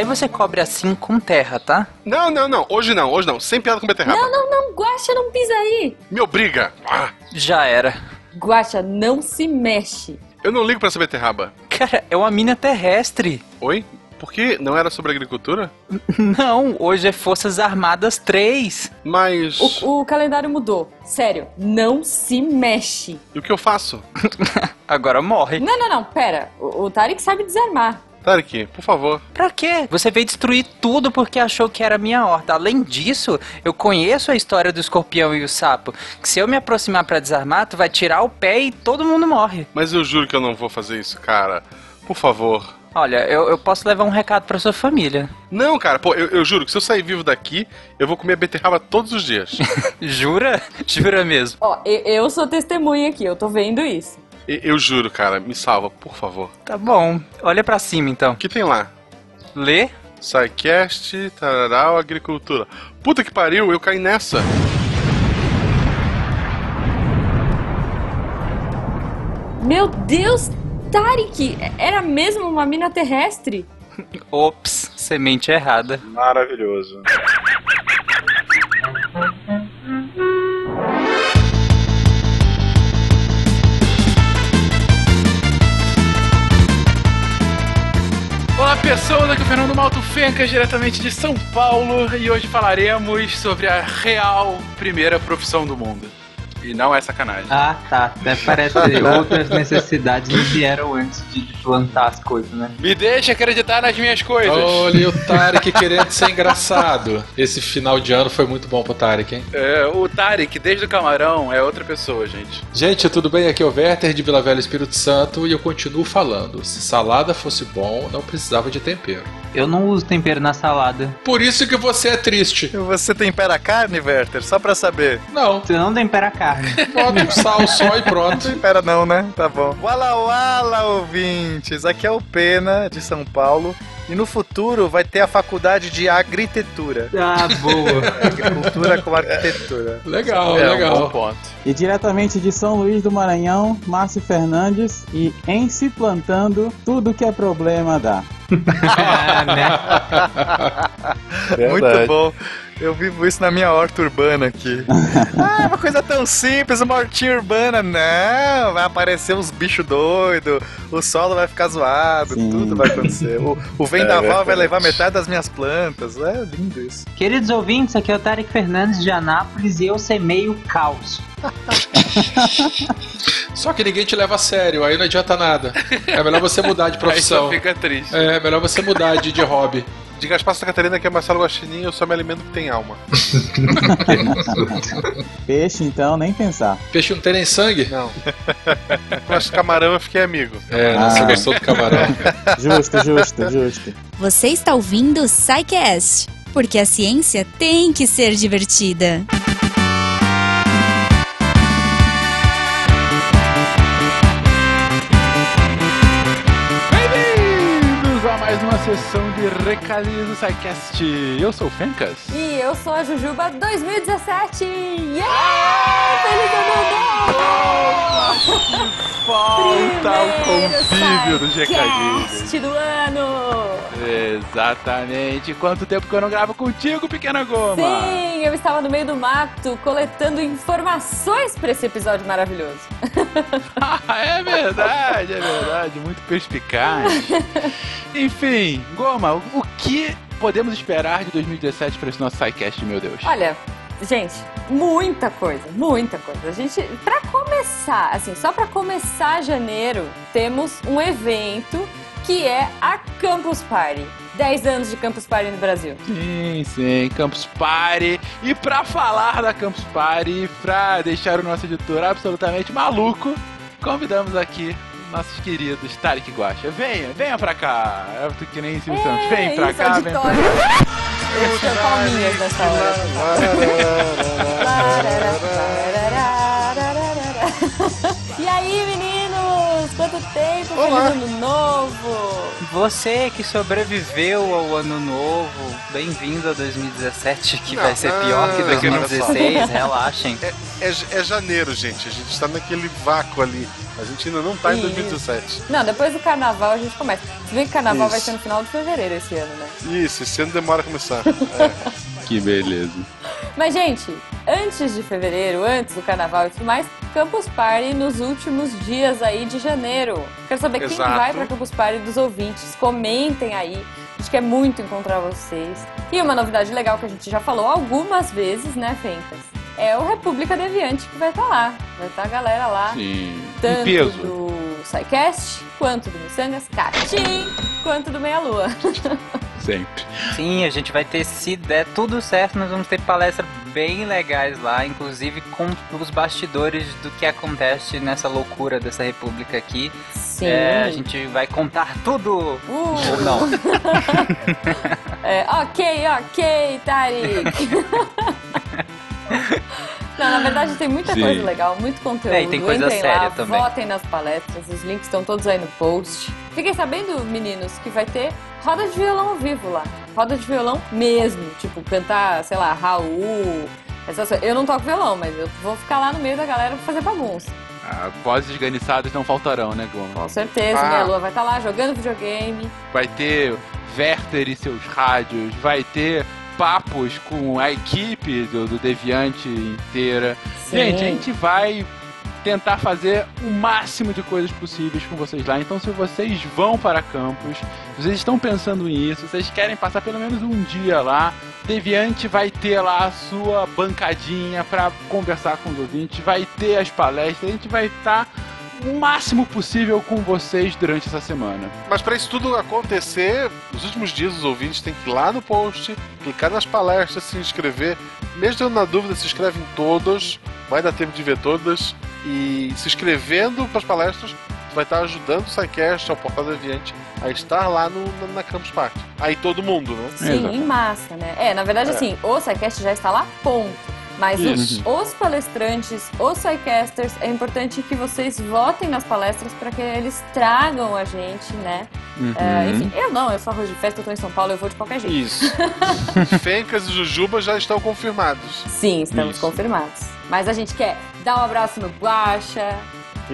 Aí você cobre assim com terra, tá? Não, não, não. Hoje não, hoje não. Sem piada com beterraba. Não, não, não, Guaxa, não pisa aí. Me obriga. Ah, Já era. Guaxa, não se mexe. eu não ligo pra essa beterraba. Cara, é uma mina terrestre. Oi? Por que não era sobre agricultura? Não, hoje é Forças Armadas 3. Mas. O, o calendário mudou. Sério, não se mexe. E o que eu faço? Agora morre. Não, não, não, pera. O, o Tarek sabe desarmar. Tarek, por favor. Pra quê? Você veio destruir tudo porque achou que era minha horta. Além disso, eu conheço a história do escorpião e o sapo. Que se eu me aproximar pra desarmar, tu vai tirar o pé e todo mundo morre. Mas eu juro que eu não vou fazer isso, cara. Por favor. Olha, eu, eu posso levar um recado pra sua família. Não, cara, pô, eu, eu juro que se eu sair vivo daqui, eu vou comer beterraba todos os dias. Jura? Jura mesmo. Ó, e- eu sou testemunha aqui, eu tô vendo isso. Eu juro, cara, me salva, por favor. Tá bom. Olha pra cima então. O que tem lá? Lê. SciCast, tararau, agricultura. Puta que pariu, eu caí nessa. Meu Deus, Tarek, era mesmo uma mina terrestre? Ops, semente errada. Maravilhoso. Pessoas, aqui é o Fernando Malto Fencas, diretamente de São Paulo, e hoje falaremos sobre a real primeira profissão do mundo. E não é sacanagem. Ah, tá. Até parece que outras necessidades não vieram antes de plantar as coisas, né? Me deixa acreditar nas minhas coisas. Olha o Tarek querendo ser engraçado. Esse final de ano foi muito bom pro Tarek, hein? É, o Tarek, desde o camarão, é outra pessoa, gente. Gente, tudo bem? Aqui é o Werther de Vila Velha Espírito Santo e eu continuo falando. Se salada fosse bom, não precisava de tempero. Eu não uso tempero na salada. Por isso que você é triste. Você tempera a carne, Werther? Só pra saber. Não, Você não tempera carne. bota um sal só e pronto. Tempera não, né? Tá bom. Wala wala, ouvintes. Aqui é o Pena, de São Paulo. E no futuro vai ter a faculdade de agricultura. Ah, boa. Agricultura com arquitetura. Legal, é um bom legal. ponto. E diretamente de São Luís do Maranhão, Márcio Fernandes. E em Se Plantando, tudo que é problema dá. Ah, né? Muito bom. Eu vivo isso na minha horta urbana aqui. ah, uma coisa tão simples, uma hortinha urbana. Não, vai aparecer uns bichos doidos, o solo vai ficar zoado, Sim. tudo vai acontecer. O, o vendaval vai levar metade das minhas plantas. É lindo isso. Queridos ouvintes, aqui é o Tarek Fernandes de Anápolis e eu semeio caos. Só que ninguém te leva a sério, aí não adianta nada. É melhor você mudar de Aí profissão. só fica triste. É melhor você mudar de, de hobby. De Gaspar Santa Catarina, que é Marcelo Guaxinim, eu só me alimento que tem alma. Peixe, então, nem pensar. Peixe não tem nem sangue? Não. Esse camarão eu fiquei amigo. É, você Ah. gostou do camarão. Justo, justo, justo. Você está ouvindo o SciCast, porque a ciência tem que ser divertida. Bem-vindos a mais uma sessão de recadinhos do SciCast. Eu sou o Fencas. E eu sou a Jujuba 2017! Yeah! Feliz ano novo! Falta o convívio recadinhos. SciCast do ano! Exatamente. Quanto tempo que eu não gravo contigo, pequena goma? Sim, eu estava no meio do mato coletando informações para esse episódio maravilhoso. é verdade, é verdade. Muito perspicaz. Enfim, Goma, o, o que podemos esperar de 2017 para esse nosso SciCast, meu Deus? Olha, gente, muita coisa, muita coisa. A gente, para começar, assim, só para começar janeiro, temos um evento que é a Campus Party. 10 anos de Campus Party no Brasil. Sim, sim, Campus Party. E pra falar da Campus Party, pra deixar o nosso editor absolutamente maluco, convidamos aqui nossos queridos Tarek Guacha. Venha, venha pra cá. É que nem Silvio Santos. Vem pra isso, cá, vem pra auditório. Eu tinha palminhas nessa hora. E aí, meninos? Quanto tempo? Olá. Feliz ano novo! Você que sobreviveu ao ano novo, bem-vindo a 2017, que Não, vai ser pior que não, olha só. 2016, relaxem. É, é, é janeiro, gente. A gente está naquele vácuo ali. A gente ainda não tá em Isso. 2017. Não, depois do carnaval a gente começa. Se bem que o carnaval vai Isso. ser no final de fevereiro esse ano, né? Isso, esse ano demora a começar. É. Que beleza. Mas, gente, antes de fevereiro, antes do carnaval e tudo mais, Campus Party nos últimos dias aí de janeiro. Quero saber quem Exato. vai pra Campus Party dos ouvintes. Comentem aí. A gente quer muito encontrar vocês. E uma novidade legal que a gente já falou algumas vezes, né, Fencas? É o República Deviante que vai estar lá. Vai estar a galera lá. Sim. Tanto Em peso. do SciCast, quanto do Missangas, Catim, quanto do Meia Lua. Sempre. Sim, a gente vai ter, se der tudo certo, nós vamos ter palestras bem legais lá, inclusive com os bastidores do que acontece nessa loucura dessa república aqui. Sim. É, a gente vai contar tudo. Uh, Ou não. É, ok, ok, Tarik. Não, na verdade tem muita Sim. coisa legal, muito conteúdo. É, e tem coisa Entrem séria lá, também. votem nas palestras, os links estão todos aí no post. Fiquem sabendo, meninos, que vai ter roda de violão ao vivo lá. Roda de violão mesmo, tipo, cantar, sei lá, Raul. Essas. Eu não toco violão, mas eu vou ficar lá no meio da galera pra fazer bagunça. Ah, vozes esganiçadas não faltarão, né, Goma? Com certeza, Ah. minha lua vai estar lá jogando videogame. Vai ter Werther e seus rádios, vai ter papos com a equipe do, do Deviante inteira. Sim. Gente, a gente vai tentar fazer o máximo de coisas possíveis com vocês lá. Então, se vocês vão para campus, vocês estão pensando nisso, vocês querem passar pelo menos um dia lá, Deviante vai ter lá a sua bancadinha para conversar com os ouvintes, vai ter as palestras, a gente vai estar o máximo possível com vocês durante essa semana. Mas para isso tudo acontecer, nos últimos dias os ouvintes têm que ir lá no post, clicar nas palestras, se inscrever. Mesmo na dúvida, se inscreve em todas, vai dar tempo de ver todas. E se inscrevendo para as palestras, você vai estar ajudando o SciCast, ao Portal Deviante, a estar lá no, na, na Campus Party. Aí todo mundo, né? Sim, Exato. em massa, né? É, na verdade, É. assim, o SciCast já está lá, ponto. Mas os, os palestrantes, os SciCasters, é importante que vocês votem nas palestras para que eles tragam a gente, né? Uhum. É, enfim, eu não, eu sou arroz de festa, eu tô em São Paulo, eu vou de qualquer jeito. Isso. Fencas e Jujuba já estão confirmados. Sim, estamos Isso. confirmados. Mas a gente quer dar um abraço no Guaxa,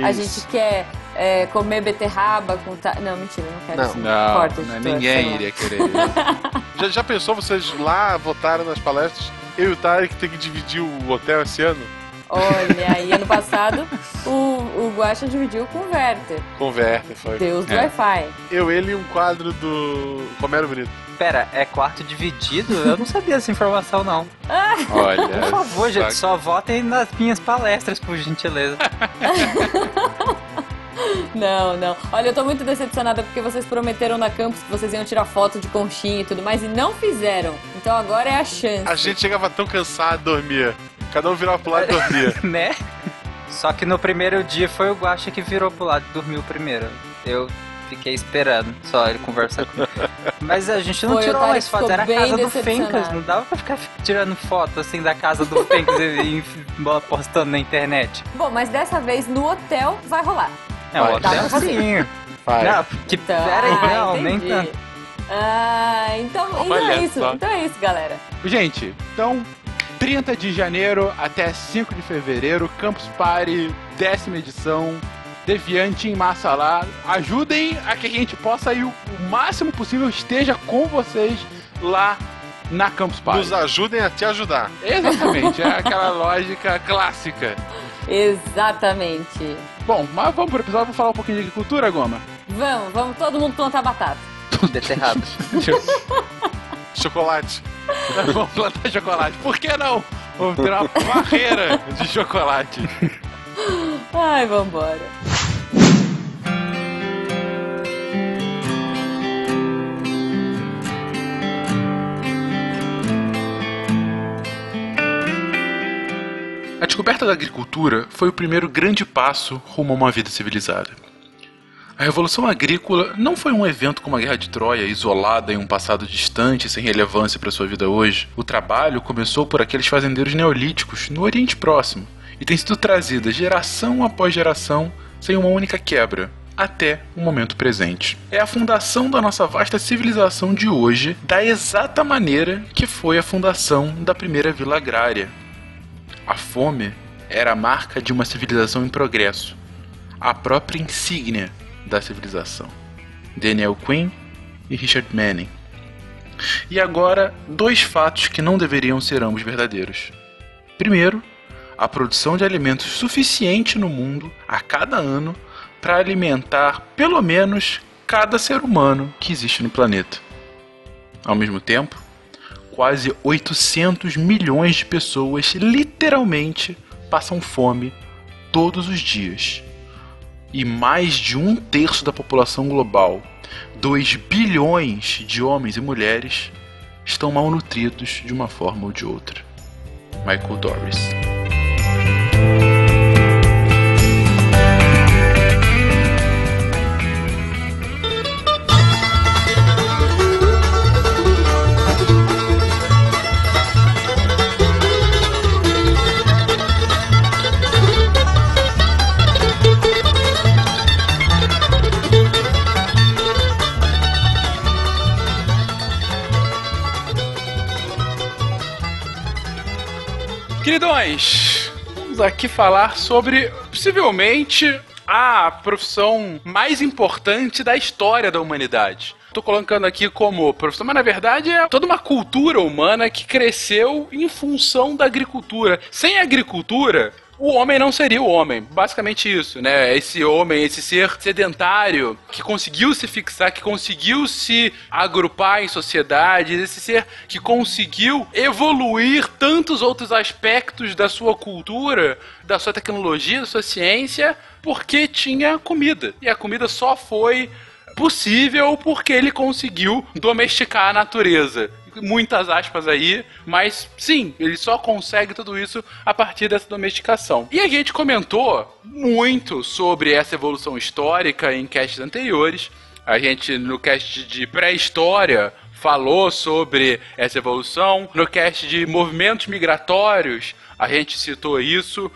a gente quer é, comer beterraba com... Ta... Não, mentira, não quero Não. isso. Não, Corta, não, editor, ninguém iria querer. Já, já pensou vocês lá votaram nas palestras? Eu e o Tarek tem que dividir o hotel esse ano? Olha, aí ano passado o, o Guaxa dividiu com o Werther, Converte, foi. Deus do É. Wi-Fi. Eu, ele e um quadro do Romero Brito. Pera, é quarto dividido? Eu não sabia essa informação, não. Olha. Por favor, gente, só- só votem nas minhas palestras, por gentileza. Não, não. Olha, eu tô muito decepcionada porque vocês prometeram na campus que vocês iam tirar foto de conchinha e tudo mais e não fizeram. Então agora é a chance. A gente chegava tão cansado, dormia. Cada um virava pro lado e dormia. né? Só que no primeiro dia foi o Guaxa que virou pro lado e dormiu primeiro. Eu fiquei esperando só ele conversar comigo. Mas a gente não Foi, tirou mais foto, era a casa do. Fencas. Não dava pra ficar tirando foto assim da casa do Fencas e, e postando na internet. Bom, mas dessa vez no hotel vai rolar. É, o hotel fazer. sim. Vai. Não, que Então, pera aí, ah, não, nem entendi. tanto. Ah, então, então Olha é isso. só. Então é isso, galera. Gente, então, 30 de janeiro até 5 de fevereiro, Campus Party, décima edição, Deviante em massa lá. Ajudem a que a gente possa ir o, o máximo possível, esteja com vocês lá na Campus Party. Nos ajudem a te ajudar. Exatamente, é aquela lógica clássica. Exatamente. Bom, mas vamos pro episódio, vamos falar um pouquinho de agricultura, Goma? Vamos, vamos todo mundo plantar batata. Beterraba. Chocolate. vamos plantar chocolate. Por que não? Vamos ter uma barreira de chocolate. Ai, vambora. A descoberta da agricultura foi o primeiro grande passo rumo a uma vida civilizada. A Revolução Agrícola não foi um evento como a Guerra de Troia, isolada em um passado distante sem relevância para sua vida hoje. O trabalho começou por aqueles fazendeiros neolíticos no Oriente Próximo e tem sido trazida geração após geração sem uma única quebra. até o momento presente. É a fundação da nossa vasta civilização de hoje da exata maneira que foi a fundação da primeira vila agrária. A fome era a marca de uma civilização em progresso, a própria insígnia da civilização. Daniel Quinn e Richard Manning. E agora, dois fatos que não deveriam ser ambos verdadeiros. Primeiro, a produção de alimentos suficiente no mundo a cada ano para alimentar pelo menos cada ser humano que existe no planeta. Ao mesmo tempo, quase 800 milhões de pessoas literalmente passam fome todos os dias. E mais de um terço da população global, 2 bilhões de homens e mulheres, estão malnutridos de uma forma ou de outra. Michael Doris. Queridões, vamos aqui falar sobre possivelmente a profissão mais importante da história da humanidade. Tô colocando aqui como profissão, mas na verdade é toda uma cultura humana que cresceu em função da agricultura. Sem agricultura, o homem não seria o homem. Basicamente isso, né? Esse homem, esse ser sedentário que conseguiu se fixar, que conseguiu se agrupar em sociedades, esse ser que conseguiu evoluir tantos outros aspectos da sua cultura, da sua tecnologia, da sua ciência, porque tinha comida. E a comida só foi possível porque ele conseguiu domesticar a natureza muitas aspas aí, mas sim, ele só consegue tudo isso a partir dessa domesticação. E a gente comentou muito sobre essa evolução histórica em casts anteriores. A gente, no cast de pré-história, falou sobre essa evolução. No cast de movimentos migratórios, a gente citou isso.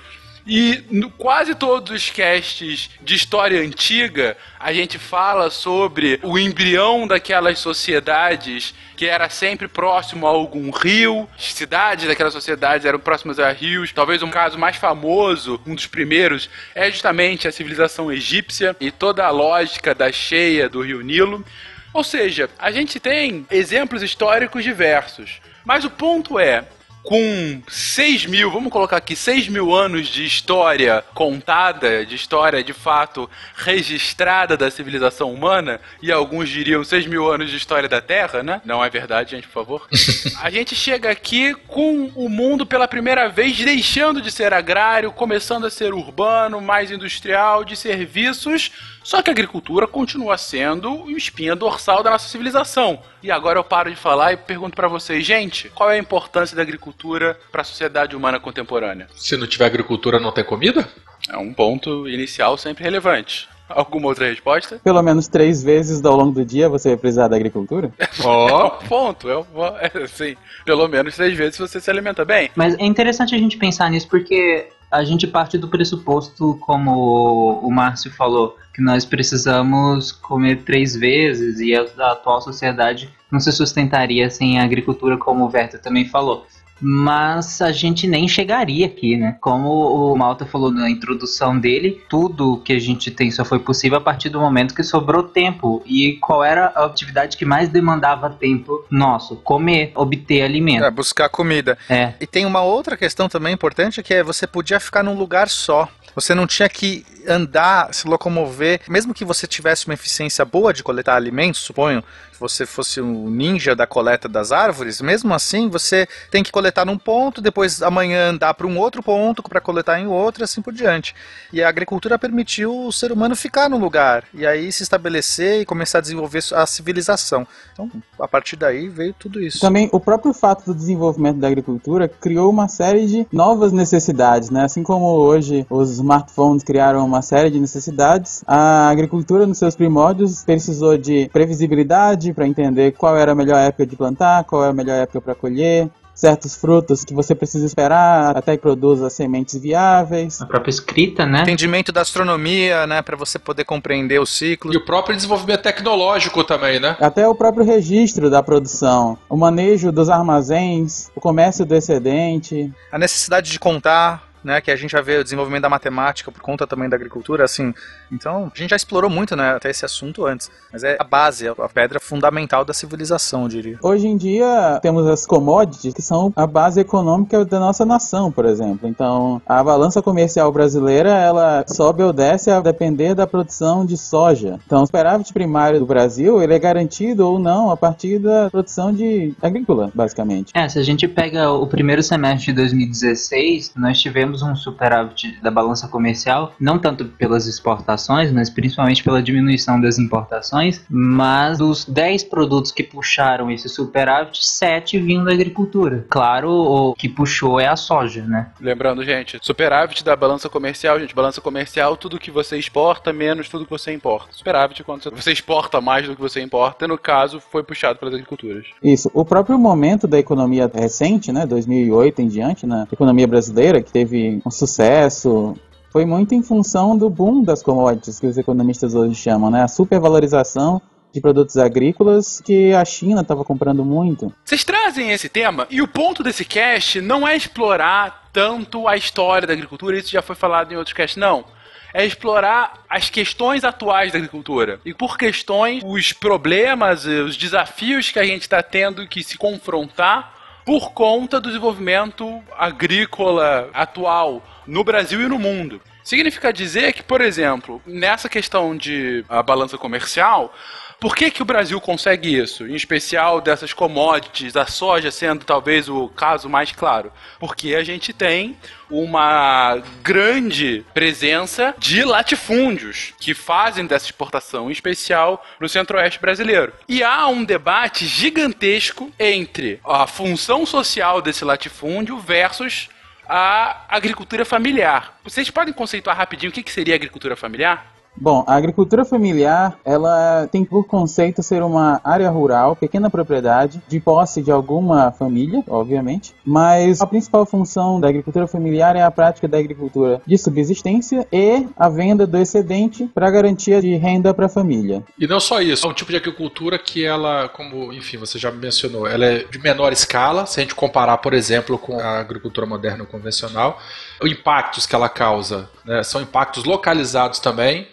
E no quase todos os casts de história antiga, a gente fala sobre o embrião daquelas sociedades que era sempre próximo a algum rio. As cidades daquelas sociedades eram próximas a rios. Talvez um caso mais famoso, um dos primeiros, é justamente a civilização egípcia e toda a lógica da cheia do rio Nilo. Ou seja, a gente tem exemplos históricos diversos. Mas o ponto é, com 6 mil, vamos colocar aqui, 6 mil anos de história contada, de história de fato registrada da civilização humana, e alguns diriam 6 mil anos de história da Terra, né? Não é verdade, gente, por favor. A gente chega aqui com o mundo pela primeira vez deixando de ser agrário, começando a ser urbano, mais industrial, de serviços só que a agricultura continua sendo o espinha dorsal da nossa civilização. E agora eu paro de falar e pergunto para vocês, gente, qual é a importância da agricultura para a sociedade humana contemporânea? Se não tiver agricultura, não tem comida? É um ponto inicial sempre relevante. Alguma outra resposta? Pelo menos três vezes ao longo do dia você vai precisar da agricultura? Ó, oh. é um ponto. É, um, é assim, pelo menos três vezes você se alimenta bem. Mas é interessante a gente pensar nisso porque a gente parte do pressuposto, como o Márcio falou, que nós precisamos comer três vezes e a, atual sociedade não se sustentaria sem a agricultura, como o Verto também falou mas a gente nem chegaria aqui, né? Como o Malta falou na introdução dele, tudo que a gente tem só foi possível a partir do momento que sobrou tempo. E qual era a atividade que mais demandava tempo nosso? Comer, obter alimento. É, buscar comida. É. E tem uma outra questão também importante que é você podia ficar num lugar só. Você não tinha que andar, se locomover, mesmo que você tivesse uma eficiência boa de coletar alimentos, suponho, que você fosse um ninja da coleta das árvores, mesmo assim você tem que coletar num ponto, depois amanhã andar para um outro ponto para coletar em outro, assim por diante. E a agricultura permitiu o ser humano ficar no lugar e aí se estabelecer e começar a desenvolver a civilização. Então, a partir daí veio tudo isso. Também o próprio fato do desenvolvimento da agricultura criou uma série de novas necessidades, né? Assim como hoje os smartphones criaram uma série de necessidades. A agricultura, nos seus primórdios, precisou de previsibilidade para entender qual era a melhor época de plantar, qual era a melhor época para colher, certos frutos que você precisa esperar até que produza sementes viáveis. A própria escrita, né? Entendimento da astronomia, né, para você poder compreender os ciclos. E o próprio desenvolvimento tecnológico também, né? Até o próprio registro da produção, o manejo dos armazéns, o comércio do excedente. A necessidade de contar, né, que a gente já vê o desenvolvimento da matemática por conta também da agricultura, assim. Então, a gente já explorou muito, né, até esse assunto antes, mas é a base, a pedra fundamental da civilização, eu diria. Hoje em dia, temos as commodities que são a base econômica da nossa nação, por exemplo. Então, a balança comercial brasileira, ela sobe ou desce a depender da produção de soja. Então, o superávit primário do Brasil, ele é garantido ou não a partir da produção de agrícola, basicamente. É, se a gente pega o primeiro semestre de 2016, nós tivemos um superávit da balança comercial, não tanto pelas exportações, mas principalmente pela diminuição das importações. Mas dos 10 produtos que puxaram esse superávit, 7 vinham da agricultura. Claro, o que puxou é a soja, né? Lembrando, gente, superávit da balança comercial, gente, balança comercial, tudo que você exporta menos tudo que você importa. Superávit é quando você exporta mais do que você importa, no caso, foi puxado pelas agriculturas. Isso. O próprio momento da economia recente, né, 2008 em diante, na economia brasileira, que teve um sucesso, foi muito em função do boom das commodities que os economistas hoje chamam, né? A supervalorização de produtos agrícolas que a China estava comprando muito. Vocês trazem esse tema e o ponto desse cast não é explorar tanto a história da agricultura, isso já foi falado em outros casts, não. É explorar as questões atuais da agricultura. E por questões, os problemas, os desafios que a gente está tendo que se confrontar por conta do desenvolvimento agrícola atual no Brasil e no mundo. Significa dizer que, por exemplo, nessa questão de a balança comercial, por que, que o Brasil consegue isso? Em especial dessas commodities, a soja sendo talvez o caso mais claro. Porque a gente tem uma grande presença de latifúndios que fazem dessa exportação, em especial no centro-oeste brasileiro. E há um debate gigantesco entre a função social desse latifúndio versus a agricultura familiar. Vocês podem conceituar rapidinho o que seria agricultura familiar? Bom, a agricultura familiar, ela tem por conceito ser uma área rural, pequena propriedade, de posse de alguma família, obviamente, mas a principal função da agricultura familiar é a prática da agricultura de subsistência e a venda do excedente para garantia de renda para a família. E não só isso, é um tipo de agricultura que ela, como, enfim, você já mencionou, ela é de menor escala, se a gente comparar, por exemplo, com a agricultura moderna convencional, os impactos que ela causa né, são impactos localizados também,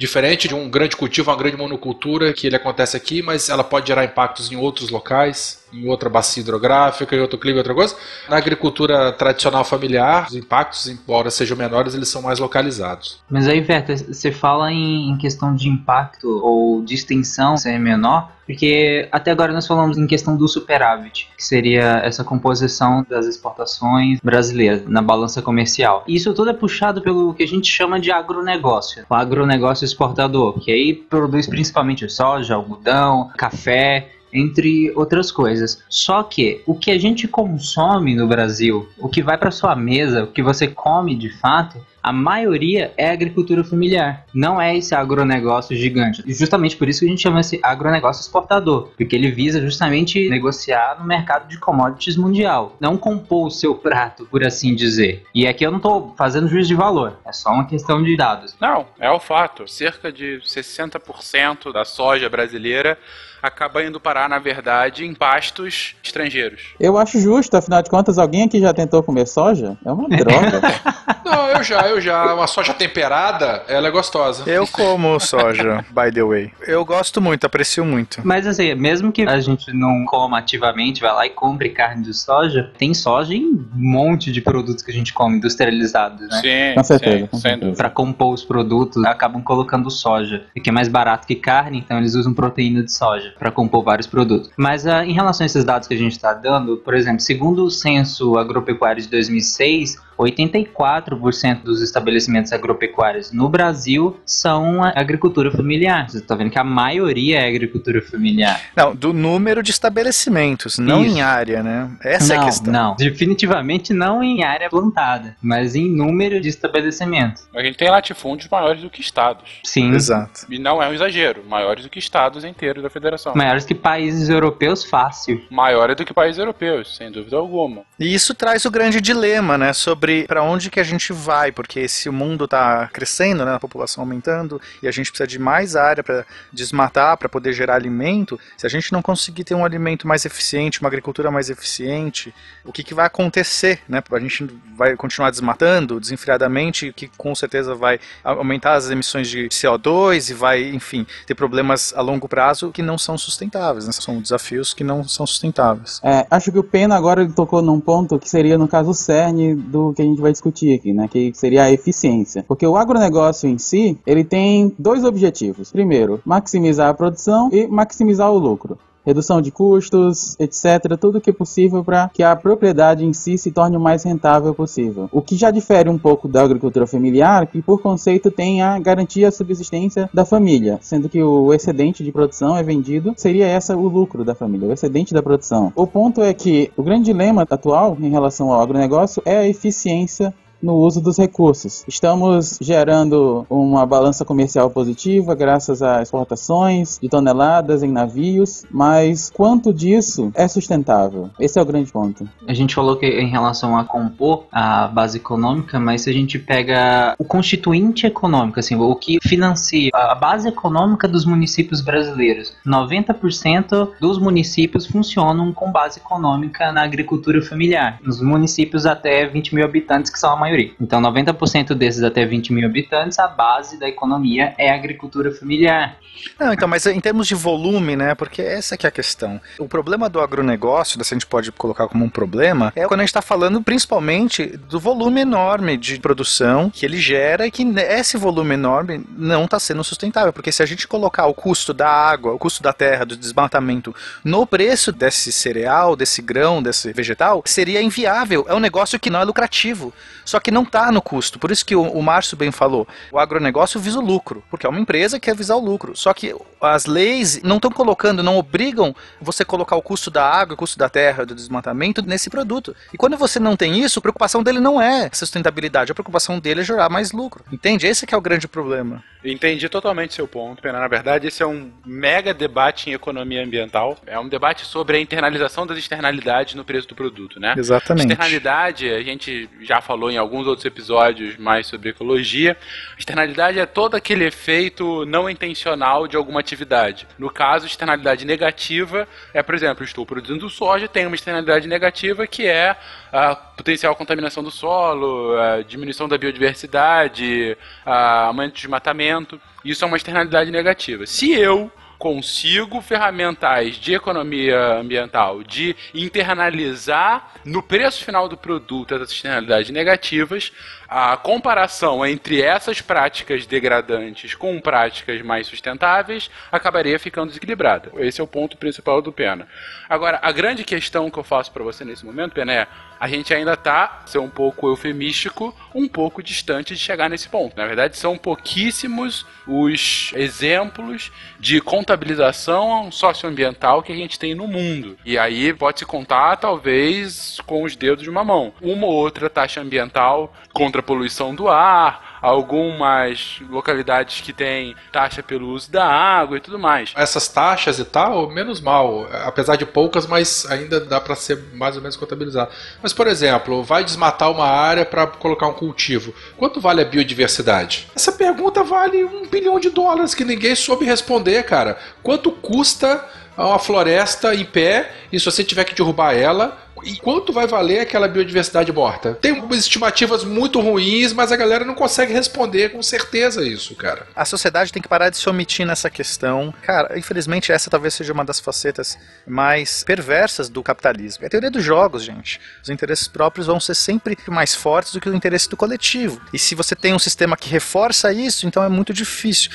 diferente de um grande cultivo, uma grande monocultura que ele acontece aqui, mas ela pode gerar impactos em outros locais, em outra bacia hidrográfica, em outro clima, outra coisa. Na agricultura tradicional familiar, os impactos, embora sejam menores, eles são mais localizados. Mas aí, Veta, você fala em questão de impacto ou de extensão ser menor, porque até agora nós falamos em questão do superávit, que seria essa composição das exportações brasileiras na balança comercial. Isso tudo é puxado pelo que a gente chama de agronegócio. O agronegócio exportador, que aí produz principalmente soja, algodão, café, entre outras coisas. Só que o que a gente consome no Brasil, o que vai para sua mesa, o que você come de fato, a maioria é agricultura familiar. Não é esse agronegócio gigante. E justamente por isso que a gente chama esse agronegócio exportador. Porque ele visa justamente negociar no mercado de commodities mundial. Não compor o seu prato, por assim dizer. E aqui eu não estou fazendo juízo de valor. É só uma questão de dados. Não, é o fato. Cerca de 60% da soja brasileira acaba indo parar, na verdade, em pastos estrangeiros. Eu acho justo, afinal de contas, alguém aqui já tentou comer soja? É uma droga. Não, eu já, eu já. Uma soja temperada, ela é gostosa. Eu como soja, by the way. Eu gosto muito, aprecio muito. Mas assim, mesmo que a gente não coma ativamente, vai lá e compre carne de soja, tem soja em um monte de produtos que a gente come industrializados, né? Sim, Com certeza, sim. Para compor os produtos, acabam colocando soja, que é mais barato que carne, então eles usam proteína de soja para compor vários produtos. Mas ah, em relação a esses dados que a gente está dando, por exemplo, segundo o censo agropecuário de 2006, 84% dos estabelecimentos agropecuários no Brasil são agricultura familiar. Você está vendo que a maioria é agricultura familiar. Não, do número de estabelecimentos, não Isso. em área, né? Essa não, é a questão. Não, definitivamente não em área plantada, mas em número de estabelecimentos. A gente tem latifúndios maiores do que estados. Sim, Exato. E não é um exagero, maiores do que estados inteiros da federação. maiores que países europeus fácil. Maiores do que países europeus, sem dúvida alguma. E isso traz o grande dilema, né, sobre para onde que a gente vai, porque se o mundo está crescendo, né, a população aumentando, e a gente precisa de mais área para desmatar, para poder gerar alimento, se a gente não conseguir ter um alimento mais eficiente, uma agricultura mais eficiente, o que, que vai acontecer, né? A gente vai continuar desmatando desenfreadamente, que com certeza vai aumentar as emissões de CO2 e vai, enfim, ter problemas a longo prazo que não são sustentáveis, né? São desafios que não são sustentáveis. É, acho que o Pena agora ele tocou num ponto que seria, no caso, o cerne do que a gente vai discutir aqui, né? Que seria a eficiência. Porque o agronegócio em si, ele tem dois objetivos. Primeiro, maximizar a produção e maximizar o lucro. Redução de custos, etc., tudo que é possível para que a propriedade em si se torne o mais rentável possível. O que já difere um pouco da agricultura familiar, que por conceito tem a garantia da subsistência da família, sendo que o excedente de produção é vendido, seria essa o lucro da família, o excedente da produção. O ponto é que o grande dilema atual em relação ao agronegócio é a eficiência no uso dos recursos. Estamos gerando uma balança comercial positiva graças a exportações de toneladas em navios, mas quanto disso é sustentável? Esse é o grande ponto. A gente falou que em relação a compor a base econômica, mas se a gente pega o constituinte econômico, assim, o que financia a base econômica dos municípios brasileiros, 90% dos municípios funcionam com base econômica na agricultura familiar. Nos municípios até 20 mil habitantes, que são a maioria. Então, 90% desses até 20 mil habitantes, a base da economia é a agricultura familiar. Não, então, mas em termos de volume, né? Porque essa que é a questão. O problema do agronegócio, se a gente pode colocar como um problema, é quando a gente está falando principalmente do volume enorme de produção que ele gera e que esse volume enorme não está sendo sustentável. Porque se a gente colocar o custo da água, o custo da terra, do desmatamento no preço desse cereal, desse grão, desse vegetal, seria inviável. É um negócio que não é lucrativo. Só que não está no custo. Por isso que o, o Márcio bem falou. O agronegócio visa o lucro, porque é uma empresa que quer visar o lucro. Só que as leis não estão colocando, não obrigam você colocar o custo da água, o custo da terra, do desmatamento nesse produto. E quando você não tem isso, a preocupação dele não é sustentabilidade, a preocupação dele é gerar mais lucro. Entende? Esse que é o grande problema. Entendi totalmente seu ponto, Pena. Na verdade, esse é um mega debate em economia ambiental. É um debate sobre a internalização das externalidades no preço do produto, né? Exatamente. Externalidade, a gente já falou em alguns outros episódios mais sobre ecologia. Externalidade é todo aquele efeito não intencional de alguma atividade. No caso, externalidade negativa é, por exemplo, estou produzindo soja, tem uma externalidade negativa que é a potencial contaminação do solo, a diminuição da biodiversidade, a aumento de desmatamento. Isso é uma externalidade negativa. Se eu consigo ferramentais de economia ambiental de internalizar no preço final do produto essas externalidades negativas, a comparação entre essas práticas degradantes com práticas mais sustentáveis acabaria ficando desequilibrada. Esse é o ponto principal do Pena. Agora, a grande questão que eu faço para você nesse momento, Pena, é a gente ainda está, ser um pouco eufemístico, um pouco distante de chegar nesse ponto. Na verdade, são pouquíssimos os exemplos de contabilização socioambiental que a gente tem no mundo. E aí pode se contar, talvez, com os dedos de uma mão. Uma ou outra taxa ambiental contra a poluição do ar, algumas localidades que têm taxa pelo uso da água e tudo mais. Essas taxas e tal, menos mal, apesar de poucas, mas ainda dá para ser mais ou menos contabilizado. Mas, por exemplo, vai desmatar uma área para colocar um cultivo. Quanto vale a biodiversidade? Essa pergunta vale um bilhão de dólares que ninguém soube responder, cara. Quanto custa uma floresta em pé e se você tiver que derrubar ela, e quanto vai valer aquela biodiversidade morta? Tem algumas estimativas muito ruins, mas a galera não consegue responder com certeza isso, cara. A sociedade tem que parar de se omitir nessa questão. Cara, infelizmente essa talvez seja uma das facetas mais perversas do capitalismo. É a teoria dos jogos, gente. Os interesses próprios vão ser sempre mais fortes do que o interesse do coletivo. E se você tem um sistema que reforça isso, então é muito difícil.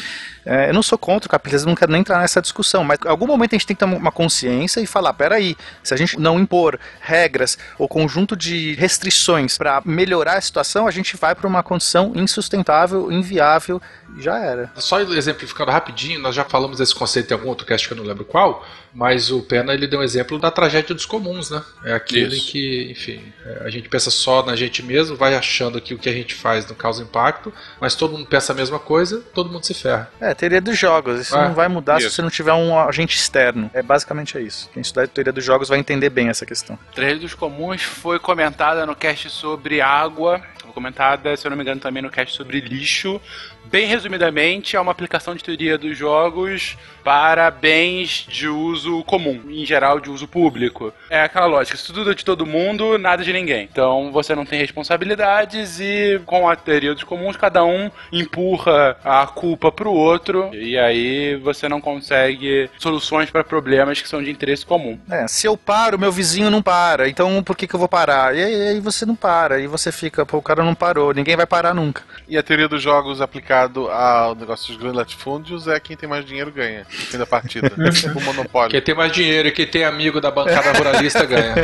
É, eu não sou contra o capitalismo, não quero nem entrar nessa discussão, mas em algum momento a gente tem que ter uma consciência e falar, peraí, se a gente não impor regras ou conjunto de restrições para melhorar a situação, a gente vai para uma condição insustentável, inviável já era. Só exemplificando rapidinho, nós já falamos desse conceito em algum outro cast que eu não lembro qual, mas o Pena ele deu um exemplo da tragédia dos comuns, né? É aquele Isso. que, enfim, é, a gente pensa só na gente mesmo, vai achando que o que a gente faz não causa impacto, mas todo mundo pensa a mesma coisa, todo mundo se ferra. É, teoria dos jogos. Isso É, não vai mudar se isso. você não tiver um agente externo. É basicamente é isso. Quem estudar teoria dos jogos vai entender bem essa questão. Três dos comuns foi comentada no cast sobre água, foi comentada, se eu não me engano, também no cast sobre lixo. Bem resumidamente, é uma aplicação de teoria dos jogos para bens de uso comum, em geral de uso público. É aquela lógica, se tudo é de todo mundo, nada de ninguém. Então você não tem responsabilidades e com a teoria dos comuns, cada um empurra a culpa pro outro e aí você não consegue soluções para problemas que são de interesse comum. É, se eu paro, meu vizinho não para. Então por que, que eu vou parar? E aí, aí você não para. E você fica, pô, o cara não parou. Ninguém vai parar nunca. E a teoria dos jogos aplicado ao negócio dos grandes latifúndios é quem tem mais dinheiro ganha no fim da partida. o monopólio. Quem tem mais dinheiro e quem tem amigo da bancada ruralista ganha.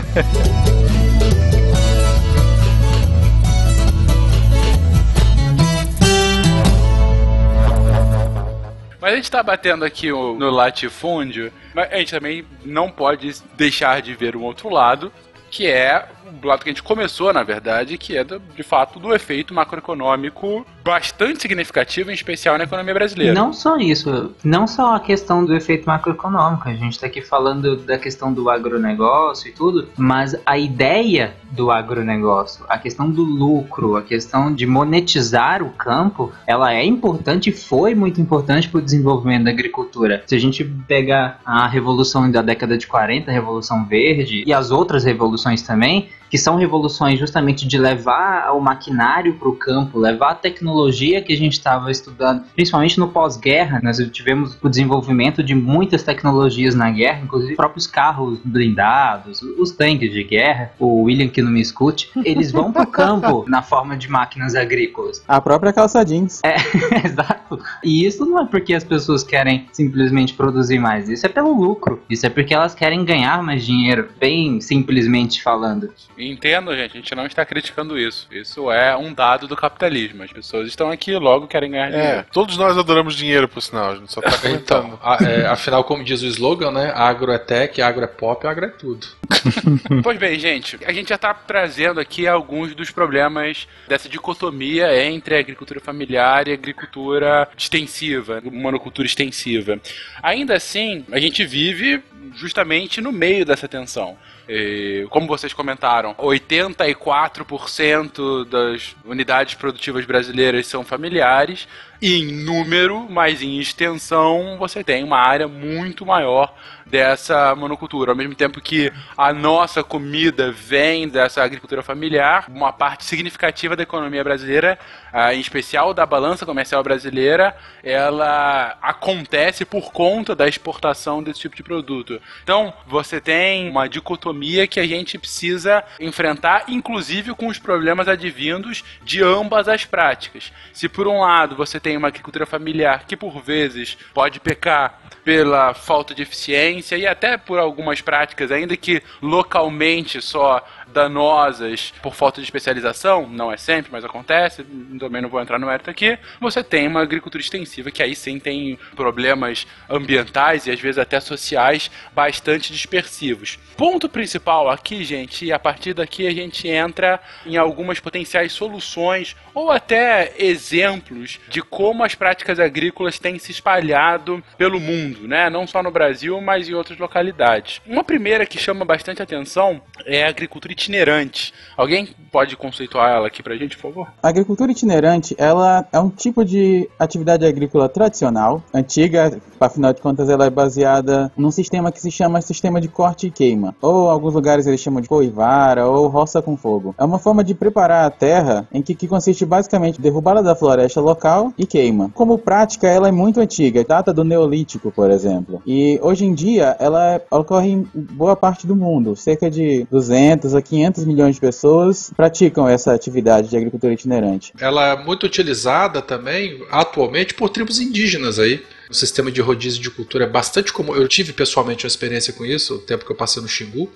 Mas a gente tá batendo aqui o- no latifúndio, mas a gente também não pode deixar de ver um outro lado, que é o lado que a gente começou, na verdade, que é, do- de fato, do efeito macroeconômico bastante significativo, em especial na economia brasileira. Não só isso, não só a questão do efeito macroeconômico, a gente está aqui falando da questão do agronegócio e tudo, mas a ideia do agronegócio, a questão do lucro, a questão de monetizar o campo, ela é importante e foi muito importante para o desenvolvimento da agricultura. Se a gente pegar a revolução da década de 40, a Revolução Verde e as outras revoluções também, que são revoluções justamente de levar o maquinário para o campo, levar a tecnologia que a gente estava estudando, principalmente no pós-guerra, nós tivemos o desenvolvimento de muitas tecnologias na guerra, inclusive próprios carros blindados, os tanques de guerra, o William que não me escute, eles vão para o campo na forma de máquinas agrícolas. A própria calça jeans. Exato. E isso não é porque as pessoas querem simplesmente produzir mais, isso é pelo lucro, isso é porque elas querem ganhar mais dinheiro, bem simplesmente falando. Entendo, gente, a gente não está criticando isso. Isso é um dado do capitalismo. As pessoas estão aqui logo querem ganhar É, dinheiro. todos nós adoramos dinheiro, por sinal, a gente só tá comentando. Então, a- é, afinal, como diz o slogan, né? Agro é tech, agro é pop, agro é tudo. Pois bem, gente, a gente já está trazendo aqui alguns dos problemas dessa dicotomia entre a agricultura familiar e a agricultura extensiva, monocultura extensiva. Ainda assim, a gente vive justamente no meio dessa tensão. E, como vocês comentaram, 84% das unidades produtivas brasileiras são familiares. Em número, mas em extensão, você tem uma área muito maior dessa monocultura. Ao mesmo tempo que a nossa comida vem dessa agricultura familiar, uma parte significativa da economia brasileira, ah, em especial da balança comercial brasileira, ela acontece por conta da exportação desse tipo de produto. Então, você tem uma dicotomia que a gente precisa enfrentar, inclusive com os problemas advindos de ambas as práticas. Se por um lado você tem uma agricultura familiar que por vezes pode pecar pela falta de eficiência e até por algumas práticas, ainda que localmente só danosas por falta de especialização, não é sempre, mas acontece, também não vou entrar no mérito aqui, você tem uma agricultura extensiva que aí sim tem problemas ambientais e às vezes até sociais bastante dispersivos. Ponto principal aqui, gente, e a partir daqui a gente entra em algumas potenciais soluções ou até exemplos de como as práticas agrícolas têm se espalhado pelo mundo, né? Não só no Brasil, mas em outras localidades. Uma primeira que chama bastante atenção é a agricultura itinerante. Alguém pode conceituar ela aqui pra gente, por favor? A agricultura itinerante, ela é um tipo de atividade agrícola tradicional, antiga, afinal de contas ela é baseada num sistema que se chama sistema de corte e queima, ou alguns lugares eles chamam de coivara ou roça com fogo. É uma forma de preparar a terra em que, que consiste basicamente em derrubada da floresta local e queima. Como prática, ela é muito antiga, data do Neolítico, por exemplo. E hoje em dia ela ocorre em boa parte do mundo, cerca de 200 a 500 milhões de pessoas praticam essa atividade de agricultura itinerante. Ela é muito utilizada também, atualmente, por tribos indígenas aí. O sistema de rodízio de cultura é bastante comum. Eu tive pessoalmente uma experiência com isso, o tempo que eu passei no Xingu.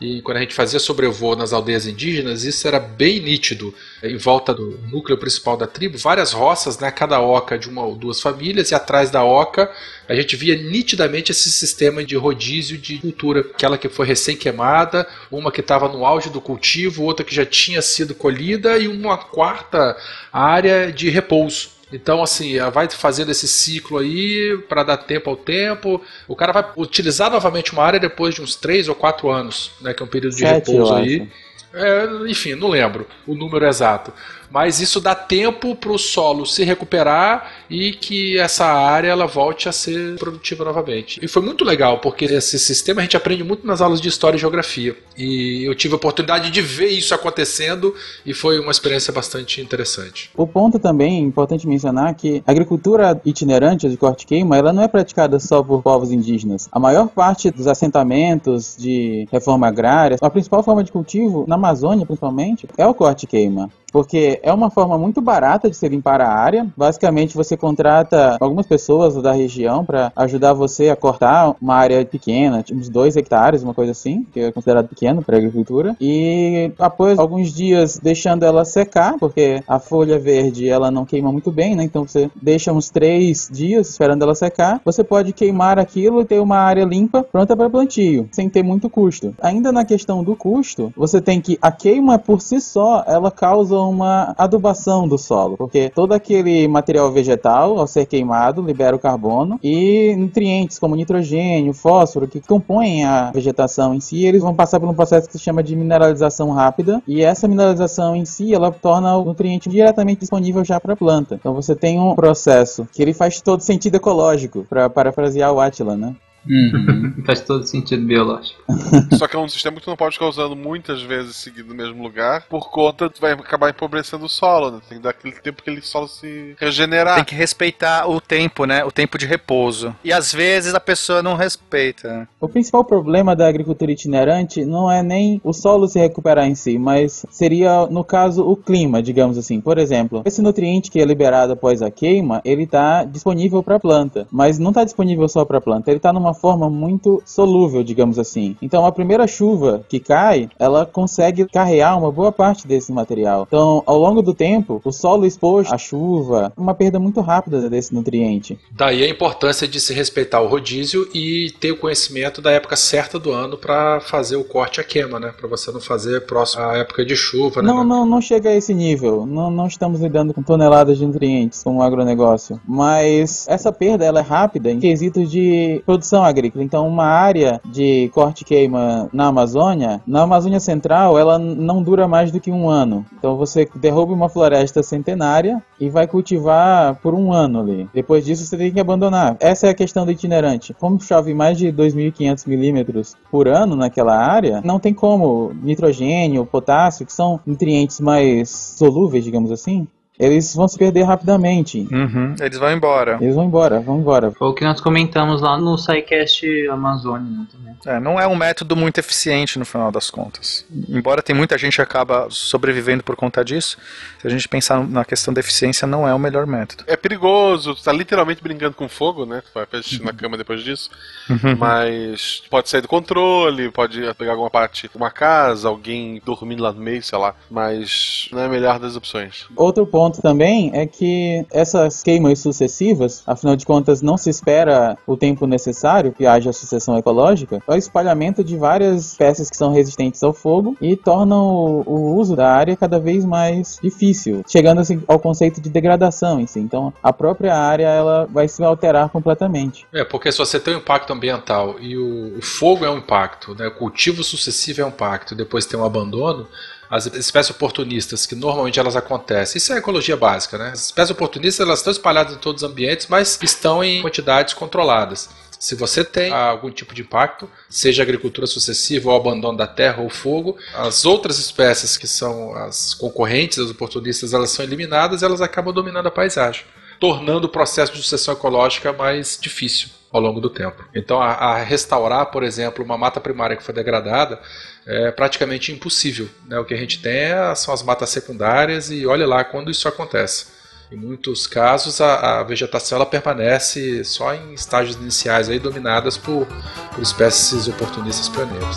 E quando a gente fazia sobrevoo nas aldeias indígenas, isso era bem nítido. Em volta do núcleo principal da tribo, várias roças, né, cada oca de uma ou duas famílias, e atrás da oca a gente via nitidamente esse sistema de rodízio de cultura. Aquela que foi recém-queimada, uma que estava no auge do cultivo, outra que já tinha sido colhida e uma quarta área de repouso. Então, assim, vai fazendo esse ciclo aí para dar tempo ao tempo. O cara vai utilizar novamente uma área depois de uns 3 ou 4 anos, né? Que é um período de Sete, repouso aí. É, enfim, não lembro o número exato. Mas isso dá tempo para o solo se recuperar e que essa área ela volte a ser produtiva novamente. E foi muito legal, porque esse sistema a gente aprende muito nas aulas de História e Geografia. E eu tive a oportunidade de ver isso acontecendo e foi uma experiência bastante interessante. O ponto também importante mencionar que a agricultura itinerante de corte queima, ela não é praticada só por povos indígenas. A maior parte dos assentamentos de reforma agrária, a principal forma de cultivo na Amazônia, principalmente, é o corte queima porque é uma forma muito barata de se limpar a área. Basicamente, você contrata algumas pessoas da região para ajudar você a cortar uma área pequena, tipo uns 2 hectares, uma coisa assim, que é considerado pequeno para agricultura. E após alguns dias deixando ela secar, porque a folha verde ela não queima muito bem, né? Então você deixa uns 3 dias esperando ela secar. Você pode queimar aquilo e ter uma área limpa pronta para plantio, sem ter muito custo. Ainda na questão do custo, você tem que a queima por si só, ela causa uma adubação do solo, porque todo aquele material vegetal, ao ser queimado, libera o carbono e nutrientes como nitrogênio, fósforo, que compõem a vegetação em si, eles vão passar por um processo que se chama de mineralização rápida, e essa mineralização em si, ela torna o nutriente diretamente disponível já para a planta. Então você tem um processo que ele faz todo sentido ecológico, para parafrasear o Atila, né? Uhum. Faz todo sentido biológico. Só que é um sistema que tu não pode ficar usando muitas vezes seguido no mesmo lugar, por conta tu vai acabar empobrecendo o solo, né? Tem que dar aquele tempo que aquele solo se regenerar. Tem que respeitar o tempo, né? O tempo de repouso. E às vezes a pessoa não respeita. O principal problema da agricultura itinerante não é nem o solo se recuperar em si, mas seria, no caso, o clima, digamos assim. Por exemplo, esse nutriente que é liberado após a queima, ele está disponível para a planta, mas não está disponível só para a planta, ele está numa forma muito solúvel, digamos assim. Então, a primeira chuva que cai, ela consegue carrear uma boa parte desse material. Então, ao longo do tempo, o solo exposto à chuva, uma perda muito rápida desse nutriente. Daí a importância de se respeitar o rodízio e ter o conhecimento da época certa do ano para fazer o corte à queima, né? Para você não fazer próximo à época de chuva, né? Não, não, não chega a esse nível. Não, não estamos lidando com toneladas de nutrientes como um agronegócio. Mas essa perda ela é rápida em quesitos de produção agrícola. Então, uma área de corte e queima na Amazônia, na Amazônia Central, ela não dura mais do que um ano. Então, você derruba uma floresta centenária e vai cultivar por um ano ali. Depois disso, você tem que abandonar. Essa é a questão do itinerante. Como chove mais de 2.500 milímetros por ano naquela área, não tem como nitrogênio, potássio, que são nutrientes mais solúveis, digamos assim, eles vão se perder rapidamente. Uhum, Eles vão embora. Eles vão embora, vão embora. Foi o que nós comentamos lá no SciCast Amazônia né, também. É, não é um método muito eficiente no final das contas. Embora tem muita gente que acaba sobrevivendo por conta disso, se a gente pensar na questão da eficiência, não é o melhor método. É perigoso, tu tá literalmente brincando com fogo, né? Tu vai fazer xixi na cama depois disso. Mas pode sair do controle, pode pegar alguma parte de uma casa, alguém dormindo lá no meio, sei lá. Mas não é a melhor das opções. Outro ponto também é que essas queimas sucessivas, afinal de contas, não se espera o tempo necessário que haja sucessão ecológica, é o espalhamento de várias espécies que são resistentes ao fogo e tornam o, uso da área cada vez mais difícil, chegando assim ao conceito de degradação em si. Então, a própria área ela vai se alterar completamente. É, porque se você tem um impacto ambiental e o, o fogo é um impacto, né, o cultivo sucessivo é um impacto, depois tem um abandono, as espécies oportunistas, que normalmente elas acontecem, isso é ecologia básica, né? As espécies oportunistas elas estão espalhadas em todos os ambientes, mas estão em quantidades controladas. Se você tem algum tipo de impacto, seja agricultura sucessiva ou abandono da terra ou fogo, as outras espécies que são as concorrentes das oportunistas, elas são eliminadas elas acabam dominando a paisagem, tornando o processo de sucessão ecológica mais difícil ao longo do tempo. Então, a, a restaurar, por exemplo, uma mata primária que foi degradada é praticamente impossível. Né? O que a gente tem é- são as matas secundárias e olha lá quando isso acontece. Em muitos casos, a, a vegetação ela permanece só em estágios iniciais aí, dominadas por, por espécies oportunistas pioneiros.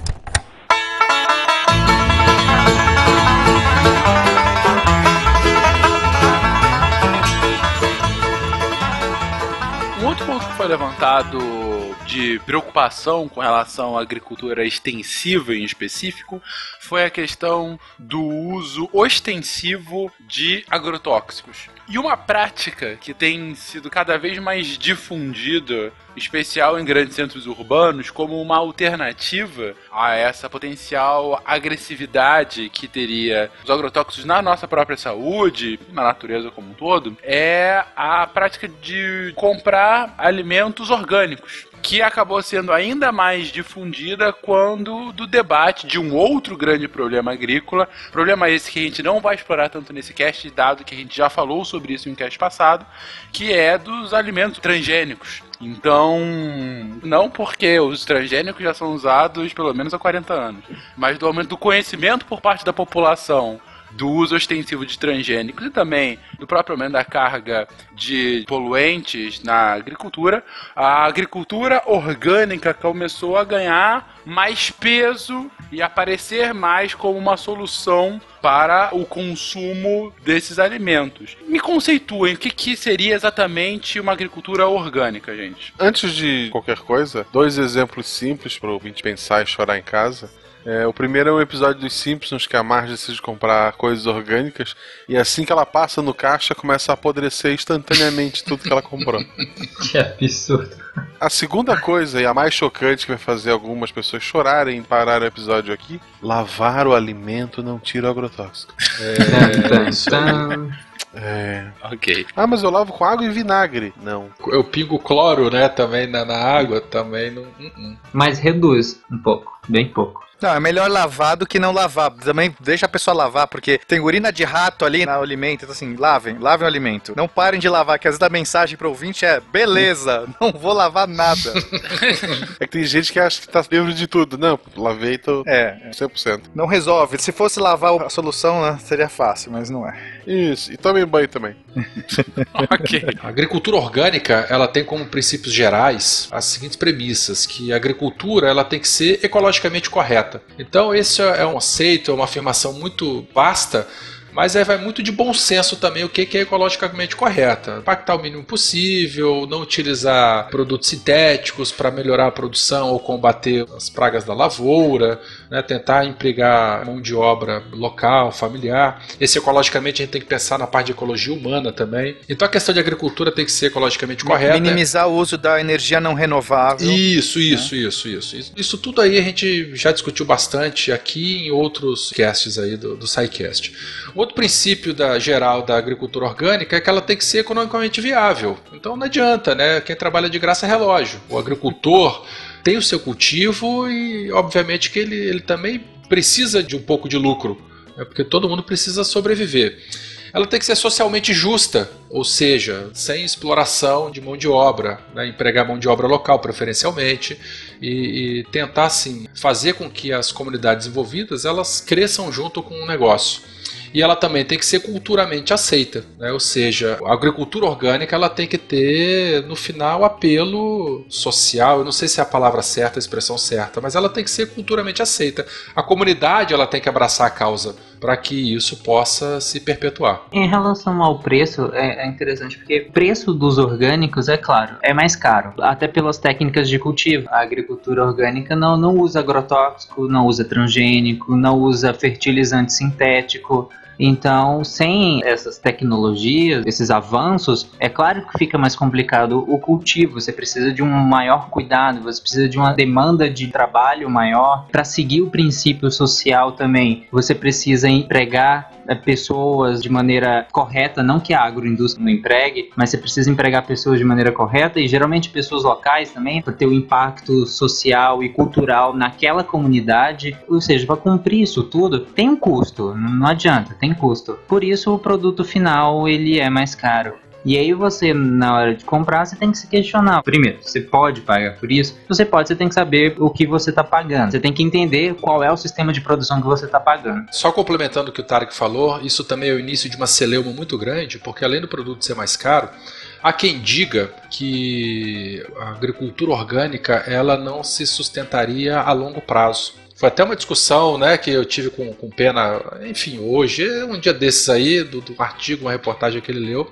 outro ponto que foi levantado de preocupação com relação à agricultura extensiva em específico foi a questão do uso ostensivo de agrotóxicos. E uma prática que tem sido cada vez mais difundida, especial em grandes centros urbanos, como uma alternativa a essa potencial agressividade que teria os agrotóxicos na nossa própria saúde, na natureza como um todo, é a prática de comprar alimentos orgânicos que acabou sendo ainda mais difundida quando do debate de um outro grande problema agrícola, problema esse que a gente não vai explorar tanto nesse cast, dado que a gente já falou sobre isso em um cast passado, que é dos alimentos transgênicos. Então, não porque os transgênicos já são usados pelo menos há 40 anos, mas do aumento do conhecimento por parte da população do uso ostensivo de transgênicos e também do próprio aumento da carga de poluentes na agricultura, a agricultura orgânica começou a ganhar mais peso e aparecer mais como uma solução para o consumo desses alimentos. Me conceituem o que, que seria exatamente uma agricultura orgânica, gente. Antes de qualquer coisa, dois exemplos simples para o ouvinte pensar e chorar em casa. É, o primeiro é um episódio dos Simpsons que a Marge decide comprar coisas orgânicas e assim que ela passa no caixa começa a apodrecer instantaneamente tudo que ela comprou. Que absurdo. A segunda coisa e a mais chocante que vai fazer algumas pessoas chorarem em parar o episódio aqui: lavar o alimento não tira o agrotóxico. Tan. É. Ok. Ah, mas eu lavo com água e vinagre. Não. Eu pingo cloro, né, também na, na água, também não. uh, uh. Mas reduz um pouco, bem pouco. Não, é melhor lavar do que não lavar. Também deixa a pessoa lavar, porque tem urina de rato ali no alimento. Então, assim, lavem, lavem o alimento. Não parem de lavar, que às vezes a mensagem pro ouvinte é: beleza, não vou lavar nada. É que tem gente que acha que tá livre de tudo. Não, lavei, tô É, 100%. não resolve. Se fosse lavar a solução, né, seria fácil, mas não é. Isso, e tomem banho também. ok. A agricultura orgânica, ela tem como princípios gerais as seguintes premissas, que a agricultura ela tem que ser ecologicamente correta. Então esse é um conceito, é uma afirmação muito vasta, mas aí vai muito de bom senso também o que é ecologicamente correta. Impactar o mínimo possível, não utilizar produtos sintéticos para melhorar a produção ou combater as pragas da lavoura, né, tentar empregar mão de obra local, familiar. Esse ecologicamente a gente tem que pensar na parte de ecologia humana também. Então a questão de agricultura tem que ser ecologicamente correta. Minimizar o uso da energia não renovável. Isso, isso, isso, isso, isso. Isso tudo aí a gente já discutiu bastante aqui em outros casts aí do, do SciCast. Outro princípio da, geral da agricultura orgânica é que ela tem que ser economicamente viável. Então não adianta, né? Quem trabalha de graça é relógio. O agricultor tem o seu cultivo e, obviamente, que ele, ele também precisa de um pouco de lucro, né? porque todo mundo precisa sobreviver. Ela tem que ser socialmente justa, ou seja, sem exploração de mão de obra, né? empregar mão de obra local preferencialmente e, e tentar assim fazer com que as comunidades envolvidas elas cresçam junto com o negócio e ela também tem que ser culturalmente aceita, né? ou seja, a agricultura orgânica ela tem que ter no final apelo social, eu não sei se é a palavra certa, a expressão certa, mas ela tem que ser culturalmente aceita. A comunidade ela tem que abraçar a causa para que isso possa se perpetuar. Em relação ao preço, é, é interessante porque o preço dos orgânicos, é claro, é mais caro, até pelas técnicas de cultivo. A agricultura orgânica não, não usa agrotóxico, não usa transgênico, não usa fertilizante sintético. Então, sem essas tecnologias, esses avanços, é claro que fica mais complicado o cultivo. Você precisa de um maior cuidado, você precisa de uma demanda de trabalho maior. Para seguir o princípio social também, você precisa empregar pessoas de maneira correta, não que a agroindústria não empregue, mas você precisa empregar pessoas de maneira correta e geralmente pessoas locais também, para ter o impacto social e cultural naquela comunidade. Ou seja, para cumprir isso tudo, tem um custo, não adianta, tem custo. Por isso o produto final ele é mais caro. E aí você, na hora de comprar, você tem que se questionar. Primeiro, você pode pagar por isso? Você pode, você tem que saber o que você está pagando. Você tem que entender qual é o sistema de produção que você está pagando. Só complementando o que o Tarek falou, isso também é o início de uma celeuma muito grande, porque além do produto ser mais caro, Há quem diga que a agricultura orgânica ela não se sustentaria a longo prazo. Foi até uma discussão né, que eu tive com, com Pena, enfim, hoje, um dia desses aí, do, do artigo, uma reportagem que ele leu,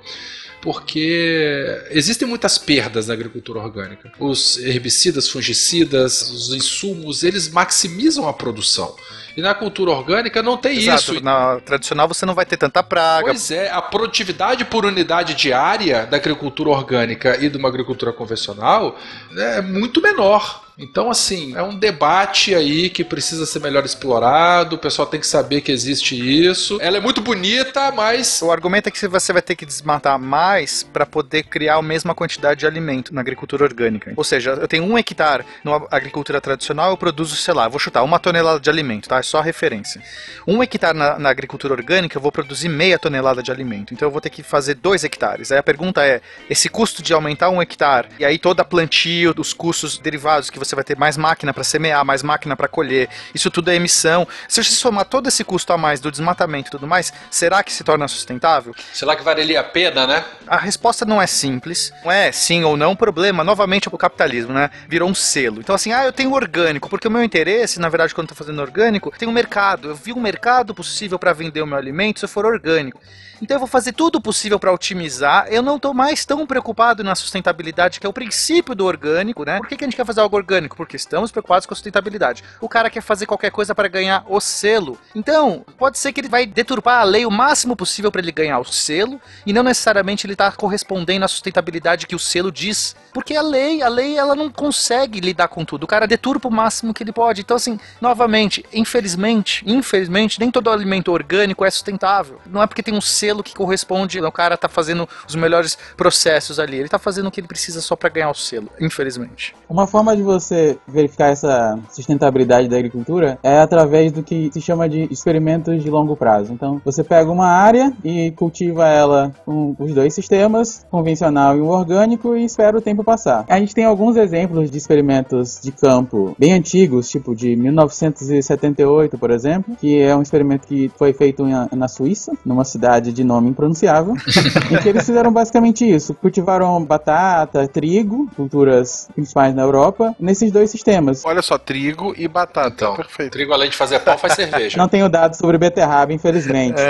porque existem muitas perdas na agricultura orgânica. Os herbicidas, fungicidas, os insumos, eles maximizam a produção. E na cultura orgânica não tem Exato, isso. Na tradicional você não vai ter tanta praga. Pois é, a produtividade por unidade diária da agricultura orgânica e de uma agricultura convencional é muito menor. Então, assim, é um debate aí que precisa ser melhor explorado, o pessoal tem que saber que existe isso. Ela é muito bonita, mas. O argumento é que você vai ter que desmatar mais para poder criar a mesma quantidade de alimento na agricultura orgânica. Ou seja, eu tenho um hectare na agricultura tradicional, eu produzo, sei lá, vou chutar uma tonelada de alimento, tá? É só referência. Um hectare na, na agricultura orgânica, eu vou produzir meia tonelada de alimento. Então eu vou ter que fazer dois hectares. Aí a pergunta é: esse custo de aumentar um hectare, e aí toda a plantio, os custos derivados que você vai ter mais máquina para semear, mais máquina para colher, isso tudo é emissão. Se você somar todo esse custo a mais do desmatamento e tudo mais, será que se torna sustentável? Será que valeria a pena, né? A resposta não é simples, não é sim ou não, o problema, novamente, é o capitalismo, né? Virou um selo. Então, assim, ah, eu tenho orgânico, porque o meu interesse, na verdade, quando eu tô fazendo orgânico, tem um mercado. Eu vi um mercado possível para vender o meu alimento se eu for orgânico. Então eu vou fazer tudo possível para otimizar. Eu não estou mais tão preocupado na sustentabilidade, que é o princípio do orgânico, né? Por que, que a gente quer fazer algo orgânico? Porque estamos preocupados com a sustentabilidade. O cara quer fazer qualquer coisa para ganhar o selo. Então, pode ser que ele vai deturpar a lei o máximo possível para ele ganhar o selo, e não necessariamente ele está correspondendo à sustentabilidade que o selo diz. Porque a lei, a lei, ela não consegue lidar com tudo. O cara deturpa o máximo que ele pode. Então, assim, novamente, infelizmente, infelizmente, nem todo alimento orgânico é sustentável. Não é porque tem um selo que corresponde, o cara tá fazendo os melhores processos ali. Ele tá fazendo o que ele precisa só para ganhar o selo, infelizmente. Uma forma de você verificar essa sustentabilidade da agricultura é através do que se chama de experimentos de longo prazo. Então, você pega uma área e cultiva ela com os dois sistemas, convencional e orgânico, e espera o tempo passar. A gente tem alguns exemplos de experimentos de campo bem antigos, tipo de 1978, por exemplo, que é um experimento que foi feito na Suíça, numa cidade de nome impronunciável, em que eles fizeram basicamente isso. Cultivaram batata, trigo, culturas principais na Europa, nesses dois sistemas. Olha só, trigo e batata. Então, Perfeito. Trigo, além de fazer pão, faz cerveja. Não tenho dados sobre beterraba, infelizmente.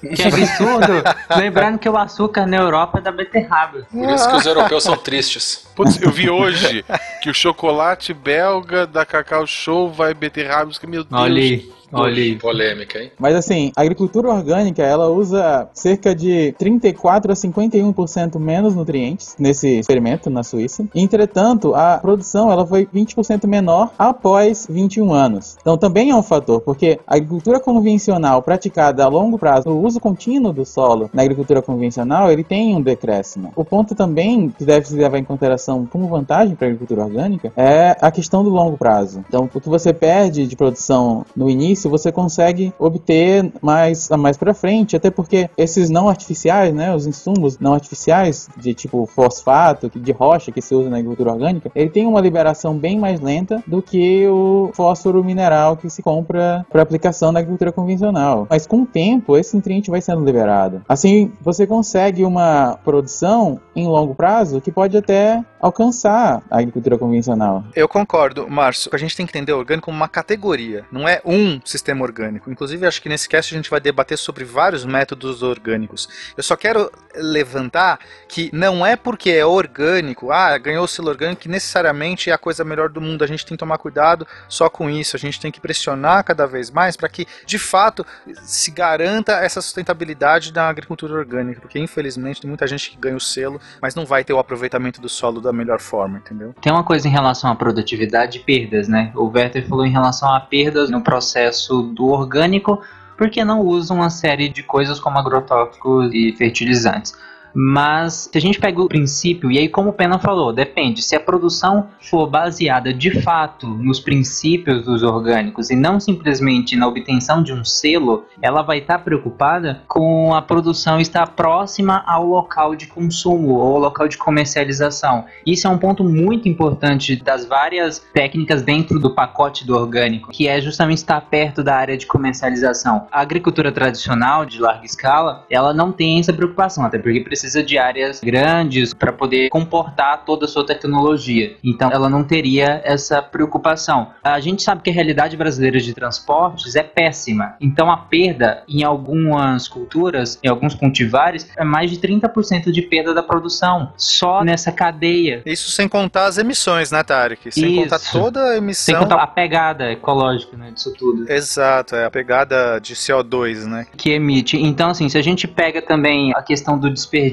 Que absurdo! Lembrando que o açúcar na Europa é da beterraba. Por isso que os europeus são tristes. Putz, eu vi hoje que o chocolate belga da Cacau Show vai beterraba. Que, meu Deus. Olha aí. Olha aí. Polêmica, hein? Mas assim, a agricultura orgânica, ela usa cerca de 34 a 51% menos nutrientes nesse experimento na Suíça. Entretanto, a produção ela foi 20% menor após 21 anos. Então também é um fator, porque a agricultura convencional praticada a longo prazo, o uso contínuo do solo na agricultura convencional, ele tem um decréscimo. O ponto também que deve se levar em consideração como vantagem para a agricultura orgânica é a questão do longo prazo. Então, o que você perde de produção no início, você consegue obter mais mais para frente, até porque esses não artificiais, né, os insumos não artificiais de tipo fosfato, de rocha que se usa na agricultura orgânica, ele tem uma liberação bem mais lenta do que o fósforo mineral que se compra para aplicação na agricultura convencional. Mas com o tempo, esse nutriente vai sendo liberado. Assim, você consegue uma produção em longo prazo que pode até alcançar a agricultura convencional. Eu concordo, Márcio. A gente tem que entender o orgânico como uma categoria, não é um sistema orgânico. Inclusive, acho que nesse cast a gente vai debater sobre vários métodos orgânicos. Eu só quero levantar que não é porque é orgânico, ah, ganhou o selo orgânico, que necessariamente é a coisa melhor do mundo. A gente tem que tomar cuidado só com isso. A gente tem que pressionar cada vez mais para que, de fato, se garanta essa sustentabilidade da agricultura orgânica. Porque, infelizmente, tem muita gente que ganha o selo, mas não vai ter o aproveitamento do solo da melhor forma, entendeu? Tem uma coisa em relação à produtividade e perdas, né? O Werther falou em relação a perdas no processo do orgânico, porque não usam uma série de coisas como agrotóxicos e fertilizantes. Mas se a gente pega o princípio, e aí como o Pena falou, depende. Se a produção for baseada de fato nos princípios dos orgânicos e não simplesmente na obtenção de um selo, ela vai estar preocupada com a produção estar próxima ao local de consumo ou ao local de comercialização. Isso é um ponto muito importante das várias técnicas dentro do pacote do orgânico, que é justamente estar perto da área de comercialização. A agricultura tradicional de larga escala, ela não tem essa preocupação, até porque precisa de áreas grandes para poder comportar toda a sua tecnologia. Então, ela não teria essa preocupação. A gente sabe que a realidade brasileira de transportes é péssima. Então, a perda em algumas culturas, em alguns cultivares, é mais de 30% de perda da produção só nessa cadeia. Isso sem contar as emissões, né, Tarek? Sem Isso. contar toda a emissão. Sem contar a pegada ecológica né, disso tudo. Exato, é a pegada de CO2, né? que emite. Então, assim, se a gente pega também a questão do desperdício,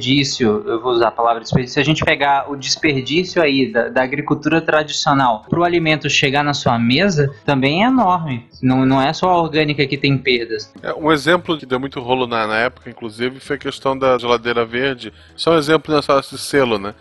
eu vou usar a palavra desperdício, se a gente pegar o desperdício aí da, da agricultura tradicional para o alimento chegar na sua mesa, também é enorme. Não, não é só a orgânica que tem perdas. É, um exemplo que deu muito rolo na, na época, inclusive, foi a questão da geladeira verde. Só um exemplo nessa selo, né?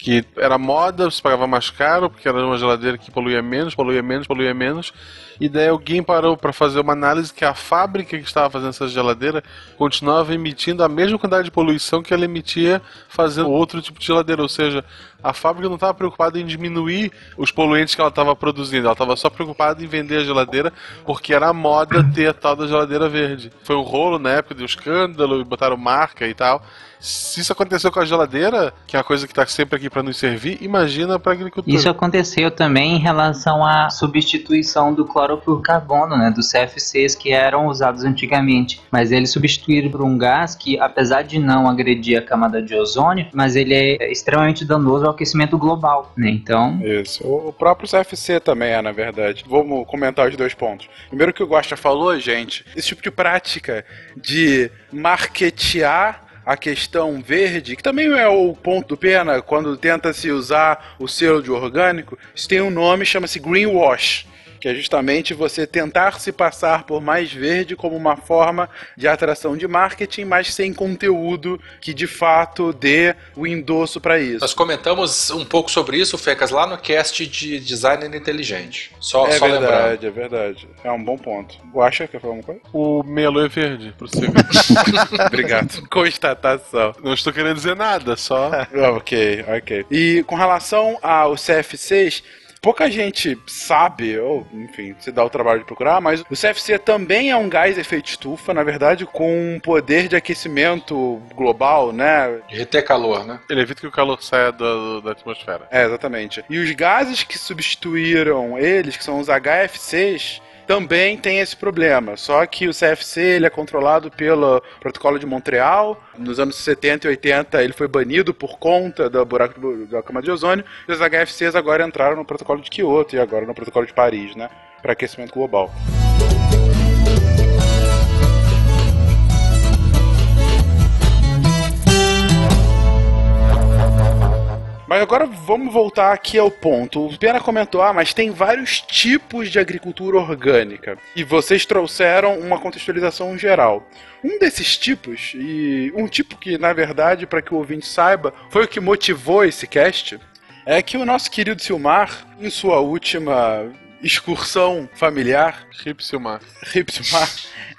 Que era moda, se pagava mais caro, porque era uma geladeira que poluía menos, poluía menos, poluía menos. E daí alguém parou para fazer uma análise que a fábrica que estava fazendo essa geladeira continuava emitindo a mesma quantidade de poluição que ela emitia fazendo outro tipo de geladeira. Ou seja, a fábrica não estava preocupada em diminuir os poluentes que ela estava produzindo, ela estava só preocupada em vender a geladeira porque era moda ter a tal da geladeira verde. Foi um rolo na época um escândalo, botaram marca e tal. Se isso aconteceu com a geladeira, que é uma coisa que está sempre aqui para nos servir, imagina para a agricultura. Isso aconteceu também em relação à substituição do clorofluorcarbono, né, dos CFCs que eram usados antigamente. Mas eles substituíram por um gás que, apesar de não agredir a camada de ozônio, mas ele é extremamente danoso ao aquecimento global, né? Então, Isso. O próprio CFC também é, na verdade. Vamos comentar os dois pontos. Primeiro que o Gosta falou, gente, esse tipo de prática de marketear a questão verde, que também é o ponto do pena quando tenta se usar o selo de orgânico, isso tem um nome, chama-se greenwash. Que é justamente você tentar se passar por mais verde como uma forma de atração de marketing, mas sem conteúdo que de fato dê o endosso para isso. Nós comentamos um pouco sobre isso, Fecas, lá no cast de designer inteligente. Só, é só verdade, é verdade. É um bom ponto. O Acha quer falar alguma coisa? O melo é verde, prossiga. Obrigado. Constatação. Não estou querendo dizer nada, só. ok, ok. E com relação aos CFCs, pouca gente sabe, ou enfim, se dá o trabalho de procurar, mas o CFC também é um gás efeito estufa, na verdade, com um poder de aquecimento global, né? De reter calor, né? Ele evita que o calor saia da, da atmosfera. É, exatamente. E os gases que substituíram eles, que são os HFCs, também tem esse problema. Só que o CFC ele é controlado pelo Protocolo de Montreal. Nos anos 70 e 80 ele foi banido por conta do buraco da camada de ozônio. E os HFCs agora entraram no Protocolo de Kyoto e agora no Protocolo de Paris, né? Para aquecimento global. Mas agora vamos voltar aqui ao ponto. O Pena comentou, ah, mas tem vários tipos de agricultura orgânica. E vocês trouxeram uma contextualização geral. Um desses tipos, e um tipo que, na verdade, para que o ouvinte saiba, foi o que motivou esse cast, é que o nosso querido Silmar, em sua última excursão familiar, Hip Silmar. Rip Silmar,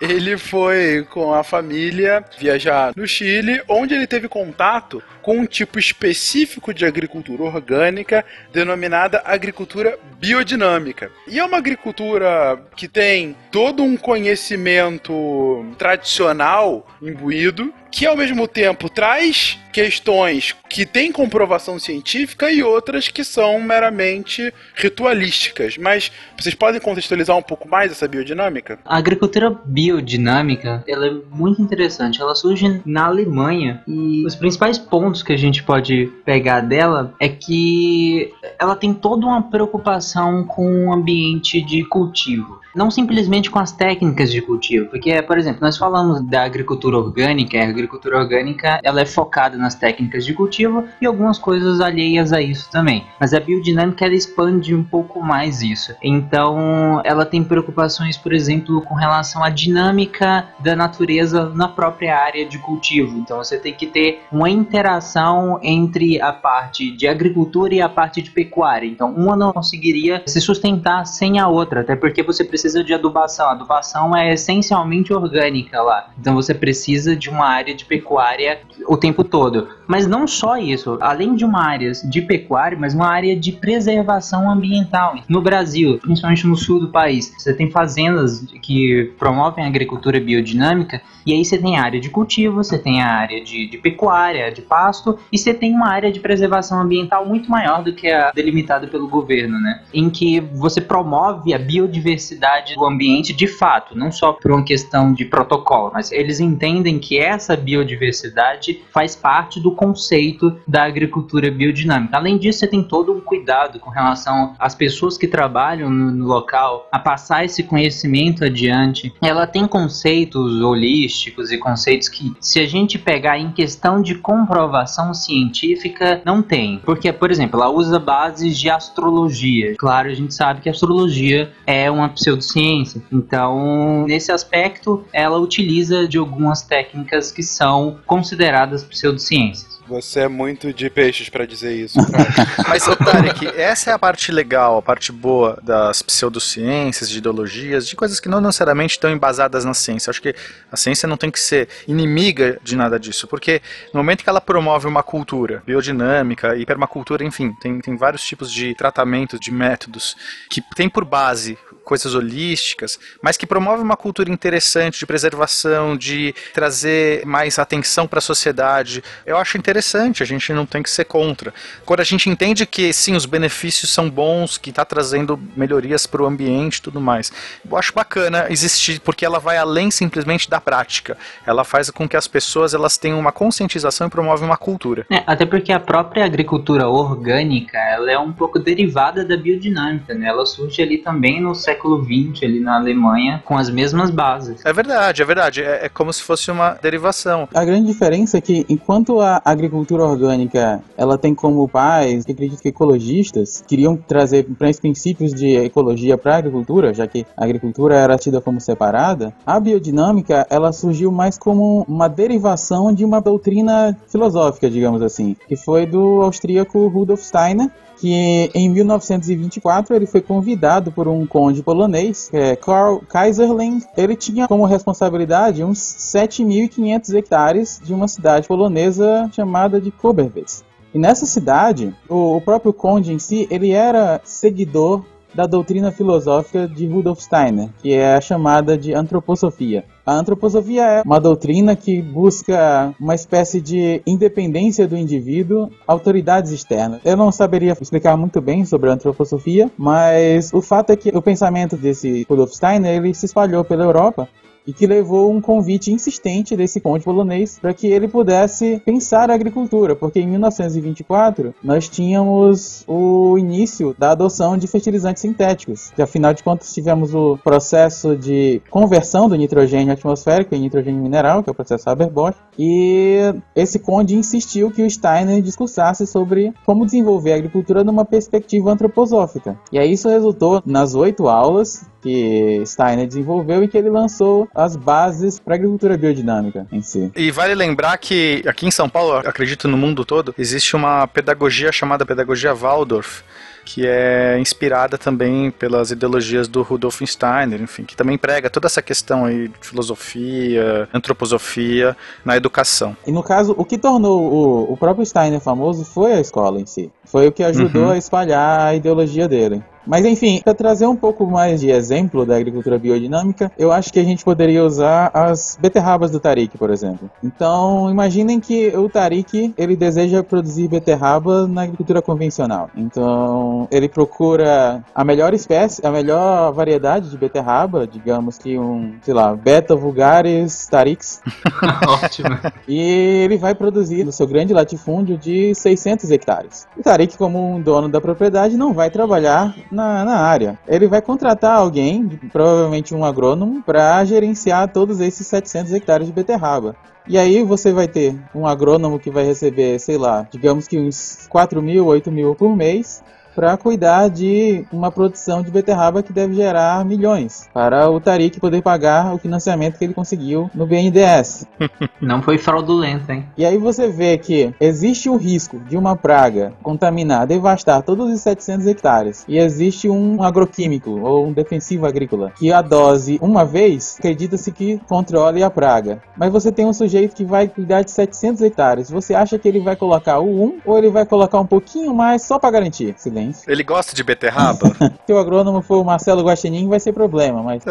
ele foi com a família viajar no Chile, onde ele teve contato com um tipo específico de agricultura orgânica denominada agricultura biodinâmica. E é uma agricultura que tem todo um conhecimento tradicional imbuído, que ao mesmo tempo traz questões que têm comprovação científica e outras que são meramente ritualísticas. Mas vocês podem contextualizar um pouco mais essa biodinâmica? A agricultura biodinâmica, ela é muito interessante. Ela surge na Alemanha e os principais pontos que a gente pode pegar dela é que ela tem toda uma preocupação com o ambiente de cultivo. Não simplesmente com as técnicas de cultivo, porque, por exemplo, nós falamos da agricultura orgânica, a agricultura orgânica ela é focada nas técnicas de cultivo e algumas coisas alheias a isso também. Mas a biodinâmica ela expande um pouco mais isso. Então, ela tem preocupações, por exemplo, com relação à dinâmica da natureza na própria área de cultivo. Então, você tem que ter uma interação entre a parte de agricultura e a parte de pecuária. Então, uma não conseguiria se sustentar sem a outra, até porque você precisa de adubação. A adubação é essencialmente orgânica lá. Então, você precisa de uma área de pecuária o tempo todo. Mas não só isso, além de uma área de pecuária, mas uma área de preservação ambiental. No Brasil, principalmente no sul do país, você tem fazendas que promovem a agricultura biodinâmica e aí você tem a área de cultivo, você tem a área de, de pecuária, de pasto e você tem uma área de preservação ambiental muito maior do que a delimitada pelo governo, né? Em que você promove a biodiversidade do ambiente de fato, não só por uma questão de protocolo, mas eles entendem que essa biodiversidade faz parte do conceito da agricultura biodinâmica. Além disso, você tem todo um cuidado com relação às pessoas que trabalham no, no local, a passar esse conhecimento adiante. Ela tem conceitos holísticos e conceitos que, se a gente pegar em questão de comprovação científica, não tem. Porque, por exemplo, ela usa bases de astrologia. Claro, a gente sabe que a astrologia é uma pseudociência. Então, nesse aspecto, ela utiliza de algumas técnicas que são consideradas pseudociências. Você é muito de peixes pra dizer isso. Mas, ô Tarek, essa é a parte legal, a parte boa das pseudociências, de ideologias, de coisas que não necessariamente estão embasadas na ciência. Acho que a ciência não tem que ser inimiga de nada disso, porque no momento que ela promove uma cultura biodinâmica e permacultura, enfim, tem, tem vários tipos de tratamento, de métodos, que tem por base coisas holísticas, mas que promove uma cultura interessante de preservação, de trazer mais atenção para a sociedade. Eu acho interessante, a gente não tem que ser contra. Quando a gente entende que sim, os benefícios são bons, que está trazendo melhorias para o ambiente e tudo mais. Eu acho bacana existir, porque ela vai além simplesmente da prática. Ela faz com que as pessoas elas tenham uma conscientização e promove uma cultura. É, até porque a própria agricultura orgânica, ela é um pouco derivada da biodinâmica, né? Ela surge ali também no século XX, ali na Alemanha, com as mesmas bases. É verdade, é verdade. É, é como se fosse uma derivação. A grande diferença é que enquanto a agricultura orgânica ela tem como pais, que acredito que ecologistas queriam trazer princípios de ecologia para a agricultura, já que a agricultura era tida como separada, a biodinâmica ela surgiu mais como uma derivação de uma doutrina filosófica, digamos assim, que foi do austríaco Rudolf Steiner, que em 1924 ele foi convidado por um conde polonês, é Karl Kaiserling. Ele tinha como responsabilidade uns 7.500 hectares de uma cidade polonesa chamada de Koberwitz. E nessa cidade, o, o próprio conde em si, ele era seguidor da doutrina filosófica de Rudolf Steiner, que é a chamada de antroposofia. A antroposofia é uma doutrina que busca uma espécie de independência do indivíduo, autoridades externas. Eu não saberia explicar muito bem sobre a antroposofia, mas o fato é que o pensamento desse Rudolf Steiner ele se espalhou pela Europa e que levou um convite insistente desse conde polonês para que ele pudesse pensar a agricultura, porque em 1924 nós tínhamos o início da adoção de fertilizantes sintéticos. E, afinal de contas, tivemos o processo de conversão do nitrogênio atmosférico em nitrogênio mineral, que é o processo Haber-Bosch, e esse conde insistiu que o Steiner discursasse sobre como desenvolver a agricultura numa perspectiva antroposófica. E aí isso resultou nas oito aulas que Steiner desenvolveu e que ele lançou as bases para a agricultura biodinâmica em si. E vale lembrar que aqui em São Paulo, acredito no mundo todo, existe uma pedagogia chamada pedagogia Waldorf, que é inspirada também pelas ideologias do Rudolf Steiner, enfim, que também prega toda essa questão aí de filosofia, antroposofia na educação. E no caso, o que tornou o, o próprio Steiner famoso foi a escola em si. Foi o que ajudou Uhum. a espalhar a ideologia dele. Mas enfim, para trazer um pouco mais de exemplo da agricultura biodinâmica, eu acho que a gente poderia usar as beterrabas do Tarik, por exemplo. Então, imaginem que o Tarik, ele deseja produzir beterraba na agricultura convencional. Então, ele procura a melhor espécie, a melhor variedade de beterraba, digamos que um, sei lá, Beta vulgaris Tarix. Ótimo. E ele vai produzir no seu grande latifúndio de 600 hectares. O Tarik, como um dono da propriedade, não vai trabalhar na, na área. Ele vai contratar alguém, provavelmente um agrônomo, para gerenciar todos esses 700 hectares de beterraba. E aí você vai ter um agrônomo que vai receber, sei lá, digamos que uns 4 mil, 8 mil por mês, para cuidar de uma produção de beterraba que deve gerar milhões, para o Tarik poder pagar o financiamento que ele conseguiu no BNDES. Não foi fraudulento, hein? E aí você vê que existe o risco de uma praga contaminar, devastar todos os 700 hectares, e existe um agroquímico ou um defensivo agrícola que a dose uma vez, acredita-se que controle a praga. Mas você tem um sujeito que vai cuidar de 700 hectares. Você acha que ele vai colocar o 1 ou ele vai colocar um pouquinho mais só para garantir? Silêncio. Ele gosta de beterraba? Se o agrônomo for o Marcelo Guaxinim, vai ser problema, mas.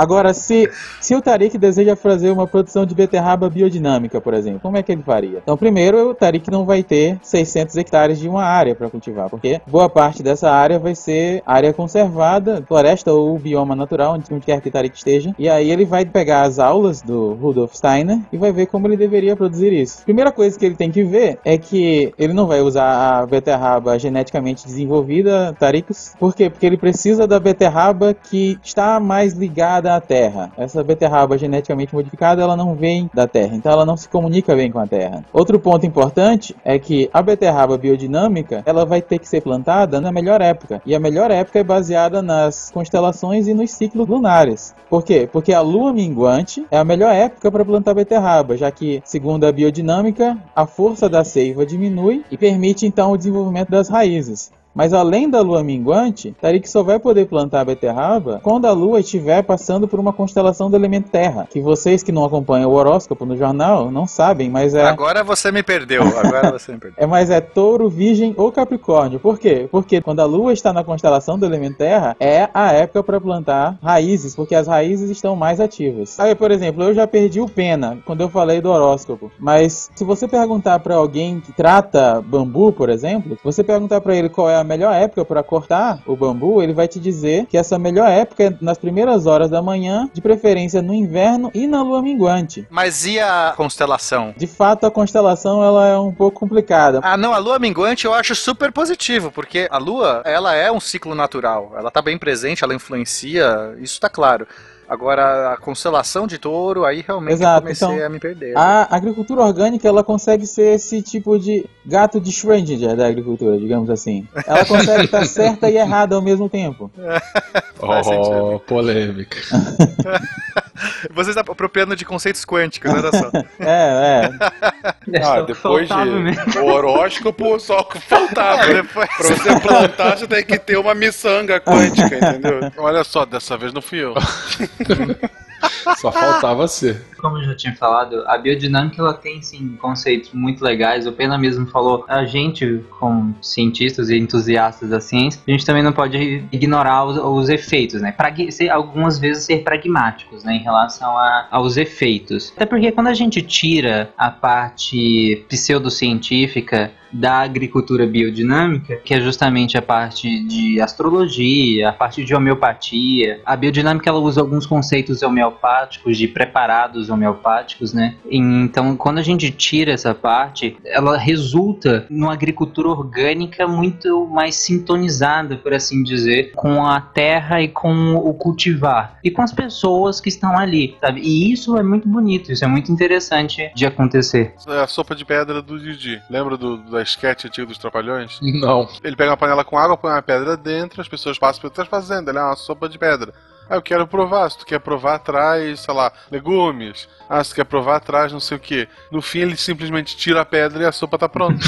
Agora, se, se o Tarik deseja fazer uma produção de beterraba biodinâmica, por exemplo, como é que ele faria? Então, primeiro, o Tarik não vai ter 600 hectares de uma área para cultivar, porque boa parte dessa área vai ser área conservada, floresta ou bioma natural, onde quer que o Tarik esteja. E aí ele vai pegar as aulas do Rudolf Steiner e vai ver como ele deveria produzir isso. Primeira coisa que ele tem que ver é que ele não vai usar a beterraba geneticamente desenvolvida, Tarix. Por quê? Porque ele precisa da beterraba que está mais ligada à terra. Essa beterraba geneticamente modificada, ela não vem da terra, então ela não se comunica bem com a terra. Outro ponto importante é que a beterraba biodinâmica, ela vai ter que ser plantada na melhor época. E a melhor época é baseada nas constelações e nos ciclos lunares. Por quê? Porque a lua minguante é a melhor época para plantar beterraba, já que, segundo a biodinâmica, a força da seiva diminui e permite então o desenvolvimento das raízes. Mas além da lua minguante, Tarik só vai poder plantar a beterraba quando a lua estiver passando por uma constelação do elemento terra. Que vocês que não acompanham o horóscopo no jornal não sabem, mas é. Agora você me perdeu. Agora você me perdeu. É, mas é touro, virgem ou capricórnio. Por quê? Porque quando a lua está na constelação do elemento terra, é a época para plantar raízes, porque as raízes estão mais ativas. Aí, por exemplo, eu já perdi o pena quando eu falei do horóscopo. Mas se você perguntar para alguém que trata bambu, por exemplo, você perguntar para ele qual é a melhor época para cortar o bambu, ele vai te dizer que essa melhor época é nas primeiras horas da manhã, de preferência no inverno e na lua minguante. Mas e a constelação? De fato, a constelação ela é um pouco complicada. Ah, não, a lua minguante eu acho super positivo, porque a lua, ela é um ciclo natural. Ela tá bem presente, ela influencia, isso tá claro. Agora, a constelação de touro, aí realmente Exato, eu comecei então, a me perder. A agricultura orgânica ela consegue ser esse tipo de gato de Schrödinger da agricultura, digamos assim. Ela consegue estar certa e errada ao mesmo tempo. Oh, polêmica. Você está apropriando de conceitos quânticos, olha só. É, é. Ah, depois de mesmo. o horóscopo, só faltava. É, depois- Pra você plantar, você tem que ter uma miçanga quântica, entendeu? Olha só, dessa vez não fui eu. Só faltava ser. Como eu já tinha falado, a biodinâmica ela tem sim conceitos muito legais. O Pena mesmo falou, a gente, como cientistas e entusiastas da ciência, a gente também não pode ignorar os, os efeitos, né? Pragui- ser- algumas vezes ser pragmáticos, né, em relação a- aos efeitos. Até porque quando a gente tira a parte pseudocientífica da agricultura biodinâmica, que é justamente a parte de astrologia, a parte de homeopatia. A biodinâmica ela usa alguns conceitos homeopáticos, de preparados homeopáticos, né? Então, quando a gente tira essa parte, ela resulta numa agricultura orgânica muito mais sintonizada, por assim dizer, com a terra e com o cultivar e com as pessoas que estão ali, sabe? E isso é muito bonito, isso é muito interessante de acontecer. É a sopa de pedra do Didi. Lembra do, da sketch antiga dos Trapalhões? Não. Ele pega uma panela com água, põe uma pedra dentro, as pessoas passam pelo fazendo, ele é uma sopa de pedra. Ah, eu quero provar. Se tu quer provar, traz, sei lá, legumes. Ah, tu quer provar, traz não sei o que. No fim, ele simplesmente tira a pedra e a sopa tá pronta.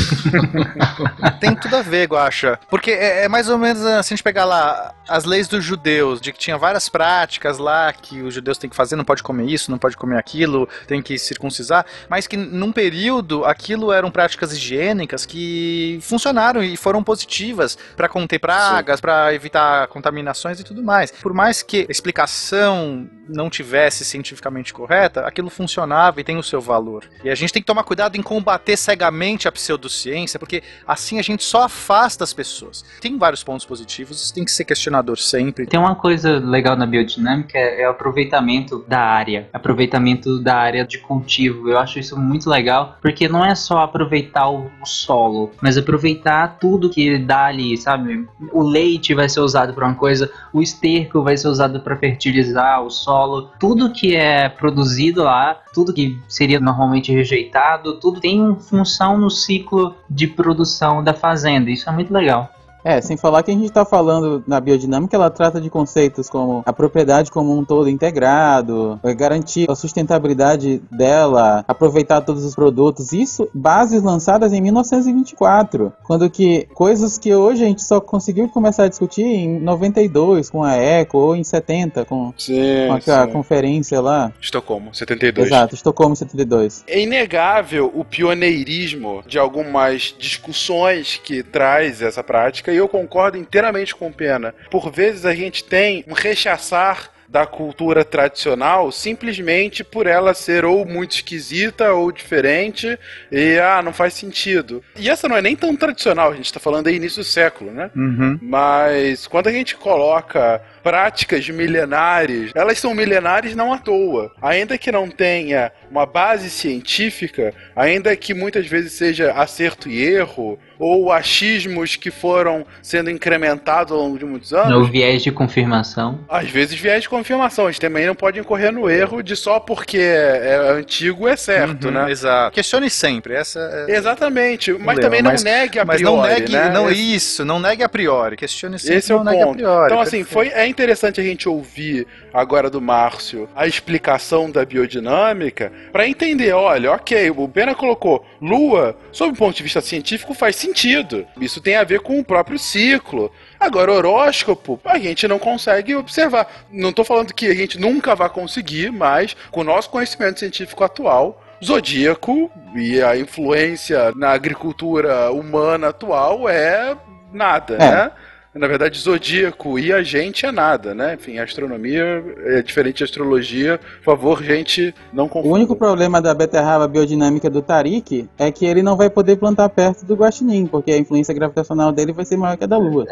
Tem tudo a ver, Guaxa. Porque é, é mais ou menos, se a gente pegar lá as leis dos judeus, de que tinha várias práticas lá que os judeus têm que fazer, não pode comer isso, não pode comer aquilo, tem que circuncisar, mas que num período aquilo eram práticas higiênicas que funcionaram e foram positivas para conter pragas, para evitar contaminações e tudo mais. Por mais que a explicação não tivesse cientificamente correta, aquilo funcionava e tem o seu valor. E a gente tem que tomar cuidado em combater cegamente a pseudociência, porque assim a gente só afasta as pessoas. Tem vários pontos positivos, isso tem que ser questionador sempre. Tem uma coisa legal na biodinâmica, é, é o aproveitamento da área, aproveitamento da área de cultivo. Eu acho isso muito legal, porque não é só aproveitar o solo, mas aproveitar tudo que dá ali, sabe? O leite vai ser usado para uma coisa, o esterco vai ser usado para fertilizar o solo, tudo que é produzido lá, tudo que seria normalmente rejeitado, tudo tem uma função no ciclo de produção da fazenda. Isso é muito legal. É, sem falar que a gente está falando na biodinâmica, ela trata de conceitos como a propriedade como um todo integrado, é, garantir a sustentabilidade dela, aproveitar todos os produtos. Isso, bases lançadas em 1924, quando que coisas que hoje a gente só conseguiu começar a discutir em 92 com a Eco ou em 70 com, Sim, com aquela sim. conferência lá. Estocolmo, 72. Exato, Estocolmo 72. É inegável o pioneirismo de algumas discussões que traz essa prática, e eu concordo inteiramente com o Pena. Por vezes a gente tem um rechaçar da cultura tradicional simplesmente por ela ser ou muito esquisita ou diferente e ah, não faz sentido. E essa não é nem tão tradicional, a gente tá falando aí início do século, né? Uhum. Mas quando a gente coloca práticas milenares, elas são milenares não à toa. Ainda que não tenha uma base científica, ainda que muitas vezes seja acerto e erro, ou achismos que foram sendo incrementados ao longo de muitos anos, No viés de confirmação. às vezes viés de confirmação. A gente também não pode incorrer no erro de só porque é antigo é certo, Uhum, né? Exato. Questione sempre. Essa é... Exatamente, mas também não mas- negue a Mas priori, não negue, né? não, Esse- isso, não negue a priori. Questione sempre, Esse é o não negue a ponto. priori. Então, assim, foi, é interessante a gente ouvir agora do Márcio a explicação da biodinâmica para entender, olha, ok, o Pena colocou Lua, sob o ponto de vista científico, faz sentido. Isso tem a ver com o próprio ciclo. Agora, horóscopo, a gente não consegue observar. Não estou falando que a gente nunca vai conseguir, mas com o nosso conhecimento científico atual, zodíaco e a influência na agricultura humana atual é nada, É. né? Na verdade, zodíaco e a gente é nada, né? Enfim, a astronomia é diferente de astrologia. Por favor, gente, não O confunda. único problema da beterraba biodinâmica do Tarik é que ele não vai poder plantar perto do guaxinim, porque a influência gravitacional dele vai ser maior que a da Lua.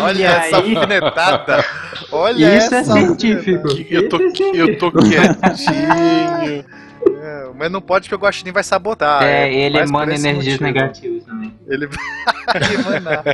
Olha essa alfinetada. Olha Isso é essa científico. Eu tô, eu tô quietinho. É, mas não pode porque o Guaxinim vai sabotar. É, ele mais por emana energias motivo. negativas também. Ele vai emanar.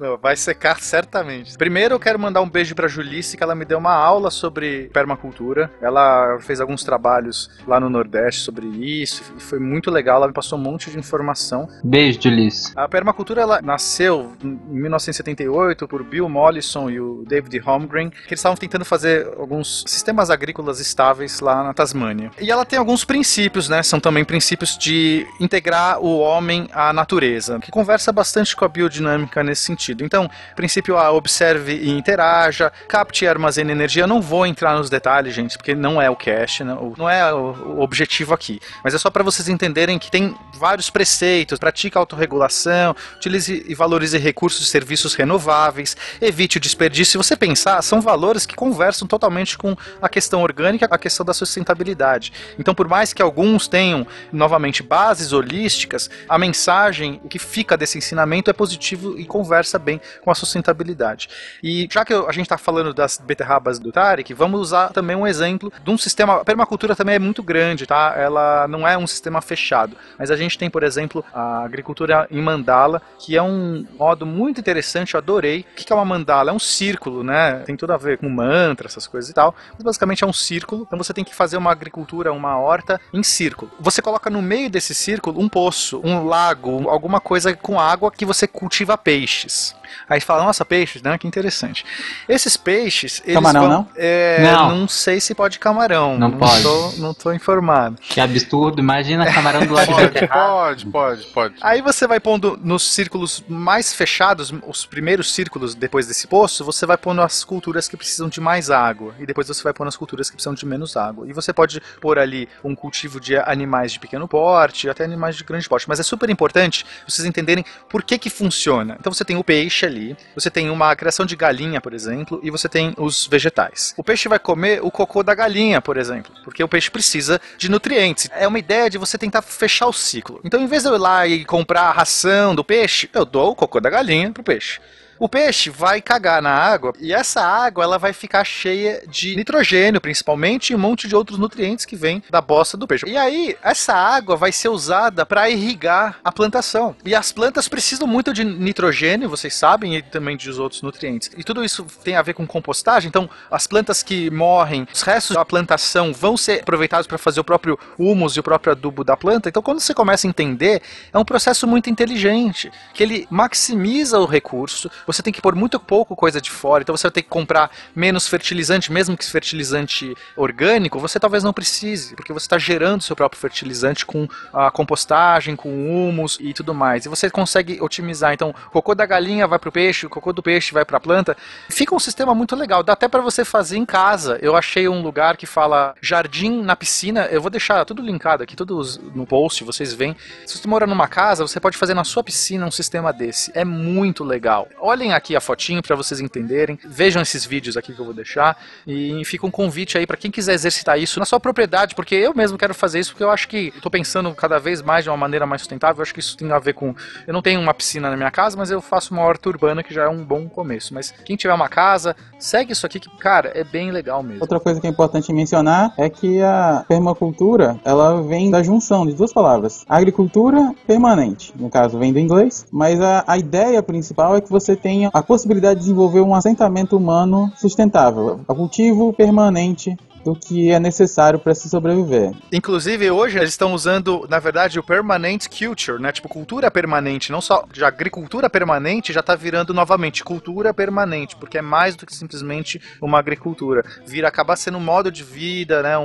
Não, vai secar certamente. Primeiro eu quero mandar um beijo pra Julice, que ela me deu uma aula sobre permacultura. Ela fez alguns trabalhos lá no Nordeste sobre isso foi muito legal. Ela me passou um monte de informação. Beijo, Julice. A permacultura ela nasceu em 1978 por Bill Mollison e o David Holmgren, que eles estavam tentando fazer alguns sistemas agrícolas estáveis lá na Tasmânia. E ela tem alguns princípios, né? São também princípios de integrar o homem à natureza, que conversa bastante com a biodinâmica nesse sentido. Então, princípio A, observe e interaja, capte e armazene energia. Não vou entrar nos detalhes, gente, porque não é o cache, não, não é o objetivo aqui. Mas é só para vocês entenderem que tem vários preceitos, pratique autorregulação, utilize e valorize recursos e serviços renováveis, evite o desperdício. Se você pensar, são valores que conversam totalmente com a questão orgânica, a questão da sustentabilidade. Então, por mais que alguns tenham, novamente, bases holísticas, a mensagem, que fica desse ensinamento é positivo e conversa bem com a sustentabilidade. E já que a gente está falando das beterrabas do Tarek, vamos usar também um exemplo de um sistema. A permacultura também é muito grande, tá? Ela não é um sistema fechado. Mas a gente tem, por exemplo, a agricultura em mandala, que é um modo muito interessante, eu adorei. O que é uma mandala? É um círculo, né? Tem tudo a ver com mantra, essas coisas e tal. Mas basicamente é um círculo. Então você tem que fazer uma agricultura, uma horta em círculo. Você coloca no meio desse círculo um poço, um lago, alguma coisa com água que você cultiva peixes. Aí fala, nossa, peixes, né? Que interessante. Esses peixes, eles Camarão, vão, não? É, Não. não sei se pode camarão. Não pode. Tô, não tô informado. Que absurdo, imagina camarão do lado de Pode, pode, pode, pode. Aí você vai pondo nos círculos mais fechados, os primeiros círculos depois desse poço, você vai pondo as culturas que precisam de mais água. E depois você vai pondo as culturas que precisam de menos água. E você pode pôr ali um cultivo de animais de pequeno porte, até animais de grande porte. Mas é super importante vocês entenderem por que que funciona. Então você tem o peixe ali, você tem uma criação de galinha, por exemplo, e você tem os vegetais. O peixe vai comer o cocô da galinha, por exemplo, porque o peixe precisa de nutrientes. É uma ideia de você tentar fechar o ciclo. Então, em vez de eu ir lá e comprar a ração do peixe, eu dou o cocô da galinha pro peixe. O peixe vai cagar na água e essa água ela vai ficar cheia de nitrogênio, principalmente, e um monte de outros nutrientes que vêm da bosta do peixe. E aí, essa água vai ser usada para irrigar a plantação. E as plantas precisam muito de nitrogênio, vocês sabem, e também de outros nutrientes. E tudo isso tem a ver com compostagem. Então, as plantas que morrem, os restos da plantação vão ser aproveitados para fazer o próprio humus e o próprio adubo da planta. Então, quando você começa a entender, é um processo muito inteligente, que ele maximiza o recurso. Você tem que pôr muito pouco coisa de fora, então você vai ter que comprar menos fertilizante, mesmo que fertilizante orgânico, você talvez não precise, porque você está gerando seu próprio fertilizante com a compostagem, com humus e tudo mais. E você consegue otimizar. Então, o cocô da galinha vai para o peixe, o cocô do peixe vai para a planta. Fica um sistema muito legal. Dá até para você fazer em casa. Eu achei um lugar que fala jardim na piscina. Eu vou deixar tudo linkado aqui, tudo no post, vocês veem. Se você mora numa casa, você pode fazer na sua piscina um sistema desse. É muito legal. Olhem aqui a fotinho para vocês entenderem. Vejam esses vídeos aqui que eu vou deixar. E fica um convite aí para quem quiser exercitar isso na sua propriedade, porque eu mesmo quero fazer isso, porque eu acho que estou pensando cada vez mais de uma maneira mais sustentável. Eu acho que isso tem a ver com. Eu não tenho uma piscina na minha casa, mas eu faço uma horta urbana que já é um bom começo. Mas quem tiver uma casa, segue isso aqui que, cara, é bem legal mesmo. Outra coisa que é importante mencionar é que a permacultura, ela vem da junção de duas palavras. Agricultura permanente, no caso vem do inglês, mas a, a ideia principal é que você tenha a possibilidade de desenvolver um assentamento humano sustentável, o cultivo permanente do que é necessário para se sobreviver. Inclusive, hoje eles estão usando, na verdade, o permanent culture, né? Tipo, cultura permanente, não só de agricultura permanente já tá virando novamente cultura permanente, porque é mais do que simplesmente uma agricultura. Vira acabar sendo um modo de vida, né? Um-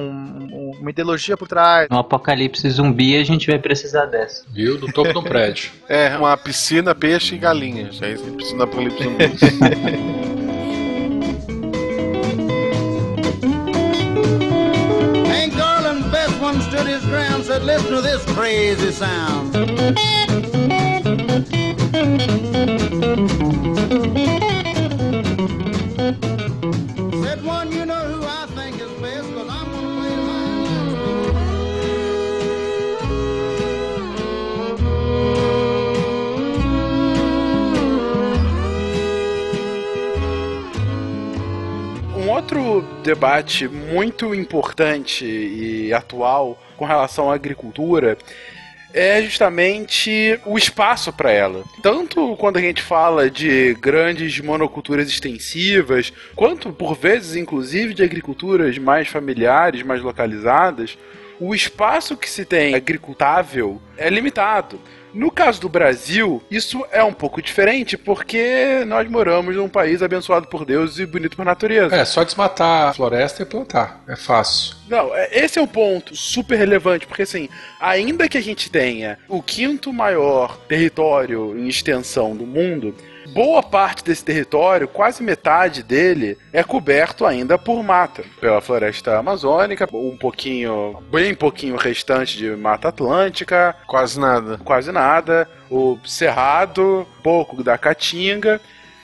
um- uma ideologia por trás. No apocalipse zumbi a gente vai precisar dessa. Viu? No topo de um prédio. É, uma piscina, peixe e galinhas. Aí você precisa do apocalipse zumbi. said, listen to this crazy sound. One, you know is best. Um outro debate muito importante e atual com relação à agricultura é justamente o espaço para ela. Tanto quando a gente fala de grandes monoculturas extensivas, quanto por vezes, inclusive, de agriculturas mais familiares, mais localizadas, o espaço que se tem agricultável é limitado. No caso do Brasil, isso é um pouco diferente porque nós moramos num país abençoado por Deus e bonito por natureza. É, só desmatar a floresta e plantar. É fácil. Não, é- esse é um ponto super relevante, porque assim, ainda que a gente tenha o quinto maior território em extensão do mundo, boa parte desse território, quase metade dele, é coberto ainda por mata. Pela floresta amazônica, um pouquinho, bem pouquinho restante de mata atlântica, Quase nada. quase nada, o cerrado, pouco da caatinga.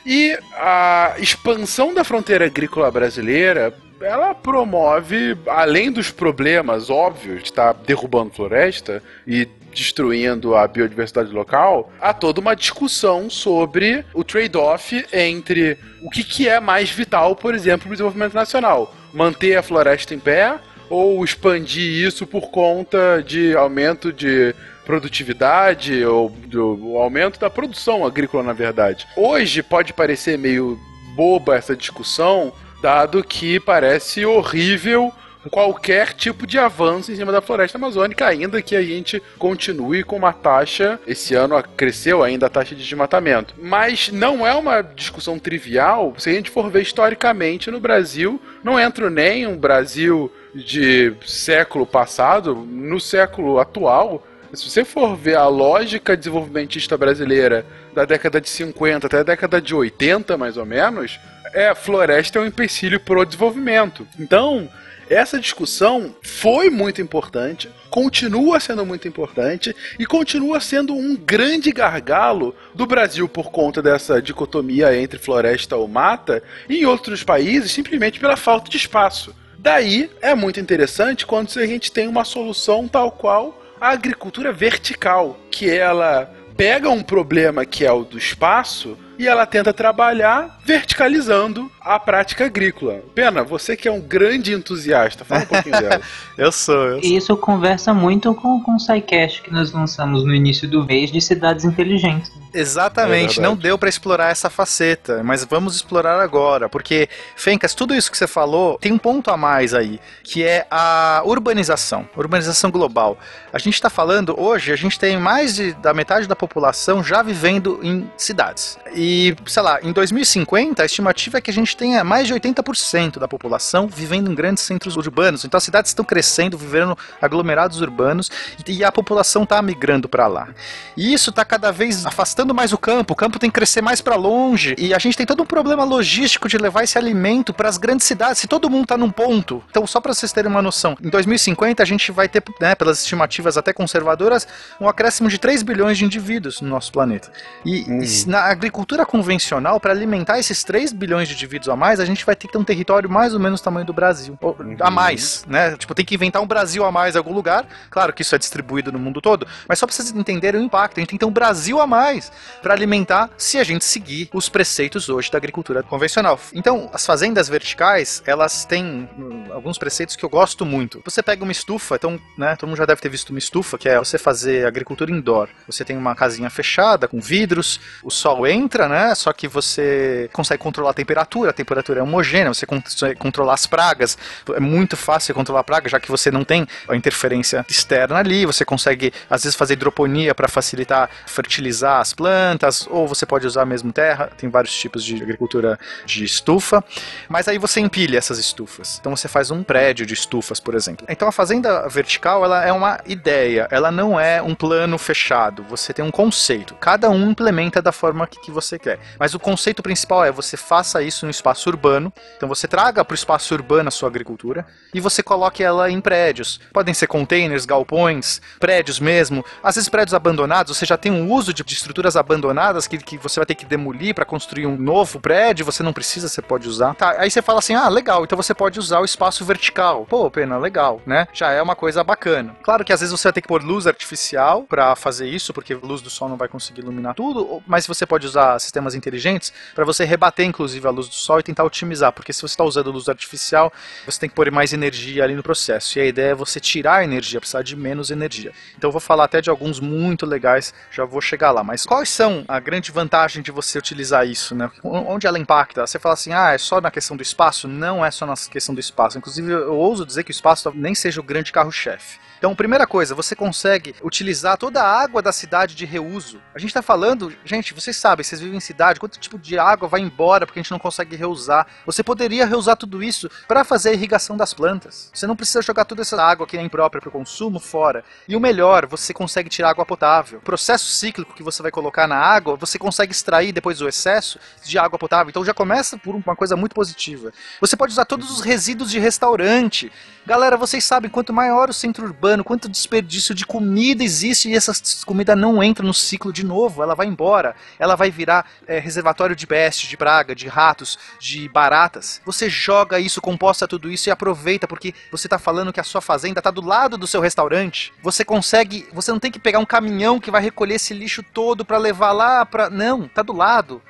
E a expansão da fronteira agrícola brasileira, ela promove, além dos problemas óbvios de estar derrubando floresta e destruindo a biodiversidade local, há toda uma discussão sobre o trade-off entre o que, que é mais vital, por exemplo, para o desenvolvimento nacional. Manter a floresta em pé ou expandir isso por conta de aumento de produtividade ou do aumento da produção agrícola, na verdade. Hoje pode parecer meio boba essa discussão, dado que parece horrível qualquer tipo de avanço em cima da floresta amazônica, ainda que a gente continue com uma taxa, esse ano cresceu ainda a taxa de desmatamento. Mas não é uma discussão trivial, se a gente for ver historicamente no Brasil, não entra nem um Brasil de século passado, no século atual, se você for ver a lógica desenvolvimentista brasileira da década de 50 até a década de 80, mais ou menos, é, a floresta é um empecilho para o desenvolvimento. Então, essa discussão foi muito importante, continua sendo muito importante e continua sendo um grande gargalo do Brasil por conta dessa dicotomia entre floresta ou mata e em outros países simplesmente pela falta de espaço. Daí é muito interessante quando a gente tem uma solução tal qual a agricultura vertical, que ela pega um problema que é o do espaço e ela tenta trabalhar verticalizando a prática agrícola. Pena, você que é um grande entusiasta, fala um pouquinho dela. eu sou, eu sou. E isso conversa muito com, com o SciCast que nós lançamos no início do mês de cidades inteligentes. Exatamente, É não deu pra explorar essa faceta, mas vamos explorar agora, porque Fencas, tudo isso que você falou tem um ponto a mais aí, que é a urbanização, urbanização global. A gente está falando hoje, a gente tem mais de, da metade da população já vivendo em cidades. E, sei lá, em 2050 a estimativa é que a gente tenha mais de 80% da população vivendo em grandes centros urbanos. Então as cidades estão crescendo, vivendo aglomerados urbanos e a população está migrando para lá. E isso está cada vez afastando mais o campo, o campo tem que crescer mais para longe e a gente tem todo um problema logístico de levar esse alimento para as grandes cidades. Se todo mundo está num ponto, então só para vocês terem uma noção, em 2050 a gente vai ter, né, pelas estimativas até conservadoras, um acréscimo de 3 bilhões de indivíduos no nosso planeta. E, e na agricultura convencional, para alimentar esses 3 bilhões de indivíduos a mais, a gente vai ter que ter um território mais ou menos do tamanho do Brasil. Ou, A mais, né? Tipo, tem que inventar um Brasil a mais em algum lugar. Claro que isso é distribuído no mundo todo, mas só para vocês entenderem o impacto. A gente tem que ter um Brasil a mais para alimentar se a gente seguir os preceitos hoje da agricultura convencional. Então, as fazendas verticais, elas têm hum, alguns preceitos que eu gosto muito. Você pega uma estufa, então, né, todo mundo já deve ter visto uma estufa, que é você fazer agricultura indoor. Você tem uma casinha fechada com vidros, o sol entra, né? Só que você consegue controlar a temperatura, a temperatura é homogênea, você consegue controlar as pragas. É muito fácil controlar a praga, já que você não tem a interferência externa ali, você consegue às vezes fazer hidroponia para facilitar fertilizar as plantas, ou você pode usar mesmo terra, tem vários tipos de agricultura de estufa, mas aí você empilha essas estufas. Então você faz um prédio de estufas, por exemplo. Então a fazenda vertical, ela é uma ideia, ela não é um plano fechado. Você tem um conceito. Cada um implementa da forma que, que você quer. Mas o conceito principal é você faça isso no espaço urbano. Então você traga para o espaço urbano a sua agricultura e você coloque ela em prédios. Podem ser containers, galpões, prédios mesmo. Às vezes prédios abandonados, você já tem um uso de, de estruturas abandonadas que, que você vai ter que demolir para construir um novo prédio, você não precisa, você pode usar. Tá, aí você fala assim: "Ah, legal, então você pode usar o espaço vertical". Pô, pena, legal, né? Já é uma coisa bacana. Claro que às vezes você vai ter que pôr luz artificial para fazer isso, porque luz do sol não vai conseguir iluminar tudo, mas você pode usar sistemas inteligentes para você rebater inclusive a luz do sol e tentar otimizar, porque se você está usando luz artificial, você tem que pôr mais energia ali no processo. E a ideia é você tirar a energia, precisar de menos energia. Então eu vou falar até de alguns muito legais, já vou chegar lá. Mas quais são a grande vantagem de você utilizar isso, né? Onde ela impacta? Você fala assim, ah, é só na questão do espaço? Não é só na questão do espaço. Inclusive, eu ouso dizer que o espaço nem seja o grande carro-chefe. Então, primeira coisa, você consegue utilizar toda a água da cidade de reuso. A gente está falando, gente, vocês sabem, vocês vivem em cidade, quanto tipo de água vai embora porque a gente não consegue reusar. Você poderia reusar tudo isso para fazer a irrigação das plantas. Você não precisa jogar toda essa água que é imprópria para o consumo fora. E o melhor, você consegue tirar água potável. O processo cíclico que você vai colocar na água, você consegue extrair depois o excesso de água potável. Então já começa por uma coisa muito positiva. Você pode usar todos os resíduos de restaurante. Galera, vocês sabem, quanto maior o centro urbano, quanto desperdício de comida existe e essa comida não entra no ciclo de novo, ela vai embora, ela vai virar é, reservatório de peste, de praga, de ratos, de baratas. Você joga isso, composta tudo isso e aproveita porque você está falando que a sua fazenda está do lado do seu restaurante. Você consegue, você não tem que pegar um caminhão que vai recolher esse lixo todo para levar lá para, não, tá do lado.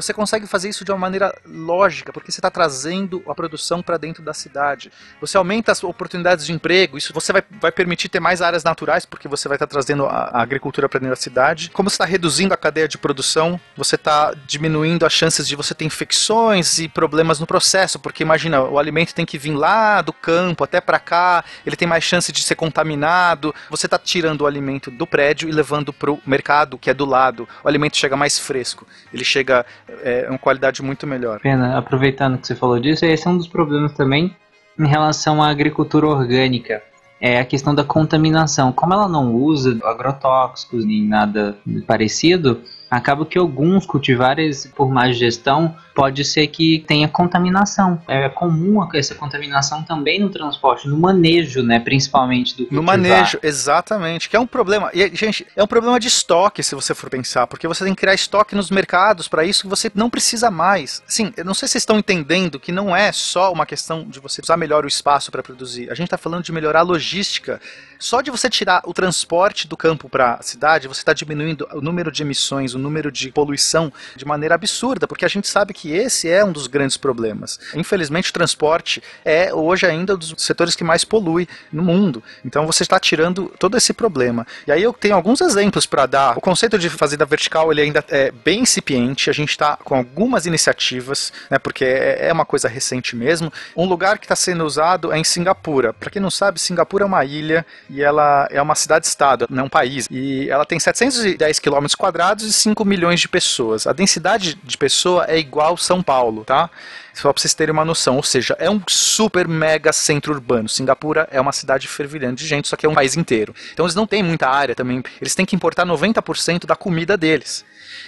Você consegue fazer isso de uma maneira lógica, porque você está trazendo a produção para dentro da cidade. Você aumenta as oportunidades de emprego, isso você vai, vai permitir ter mais áreas naturais, porque você vai estar trazendo a, a agricultura para dentro da cidade. Como você está reduzindo a cadeia de produção, você está diminuindo as chances de você ter infecções e problemas no processo, porque imagina, o alimento tem que vir lá do campo até para cá, ele tem mais chance de ser contaminado. Você está tirando o alimento do prédio e levando para o mercado que é do lado. O alimento chega mais fresco, ele chega é, uma qualidade muito melhor. Pena, aproveitando que você falou disso, esse é um dos problemas também em relação à agricultura orgânica. É a questão da contaminação. Como ela não usa agrotóxicos nem nada parecido, acaba que alguns cultivares, por má gestão, pode ser que tenha contaminação. É comum essa contaminação também no transporte, no manejo, né, principalmente do No cultivar. manejo, exatamente. Que é um problema. E, gente, é um problema de estoque, se você for pensar, porque você tem que criar estoque nos mercados para isso que você não precisa mais. Sim, eu não sei se vocês estão entendendo que não é só uma questão de você usar melhor o espaço para produzir. A gente está falando de melhorar a logística. Só de você tirar o transporte do campo para a cidade, você está diminuindo o número de emissões, o número de poluição de maneira absurda, porque a gente sabe que esse é um dos grandes problemas. Infelizmente, o transporte é hoje ainda um dos setores que mais polui no mundo. Então você está tirando todo esse problema. E aí eu tenho alguns exemplos para dar. O conceito de fazenda vertical ele ainda é bem incipiente. A gente está com algumas iniciativas, né, porque é é uma coisa recente mesmo. Um lugar que está sendo usado é em Singapura. Para quem não sabe, Singapura é uma ilha e ela é uma cidade-estado, não é um país. E ela tem 710 quilômetros quadrados e 5 milhões de pessoas. A densidade de pessoa é igual São Paulo, tá? Só para vocês terem uma noção, ou seja, é um super mega centro urbano. Singapura é uma cidade fervilhante de gente, só que é um país inteiro. Então eles não têm muita área também, eles têm que importar 90% da comida deles.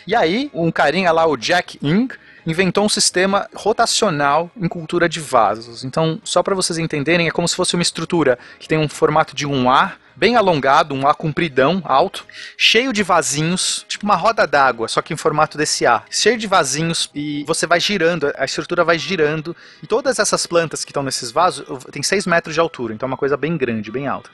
E aí, um carinha lá, o Jack Ing, inventou um sistema rotacional em cultura de vasos. Então, só para vocês entenderem, é como se fosse uma estrutura que tem um formato de um A, bem alongado, um A compridão, alto, cheio de vasinhos, tipo uma roda d'água, só que em formato desse A. Cheio de vasinhos e você vai girando, a estrutura vai girando. E todas essas plantas que estão nesses vasos tem 6 metros de altura, então é uma coisa bem grande, bem alta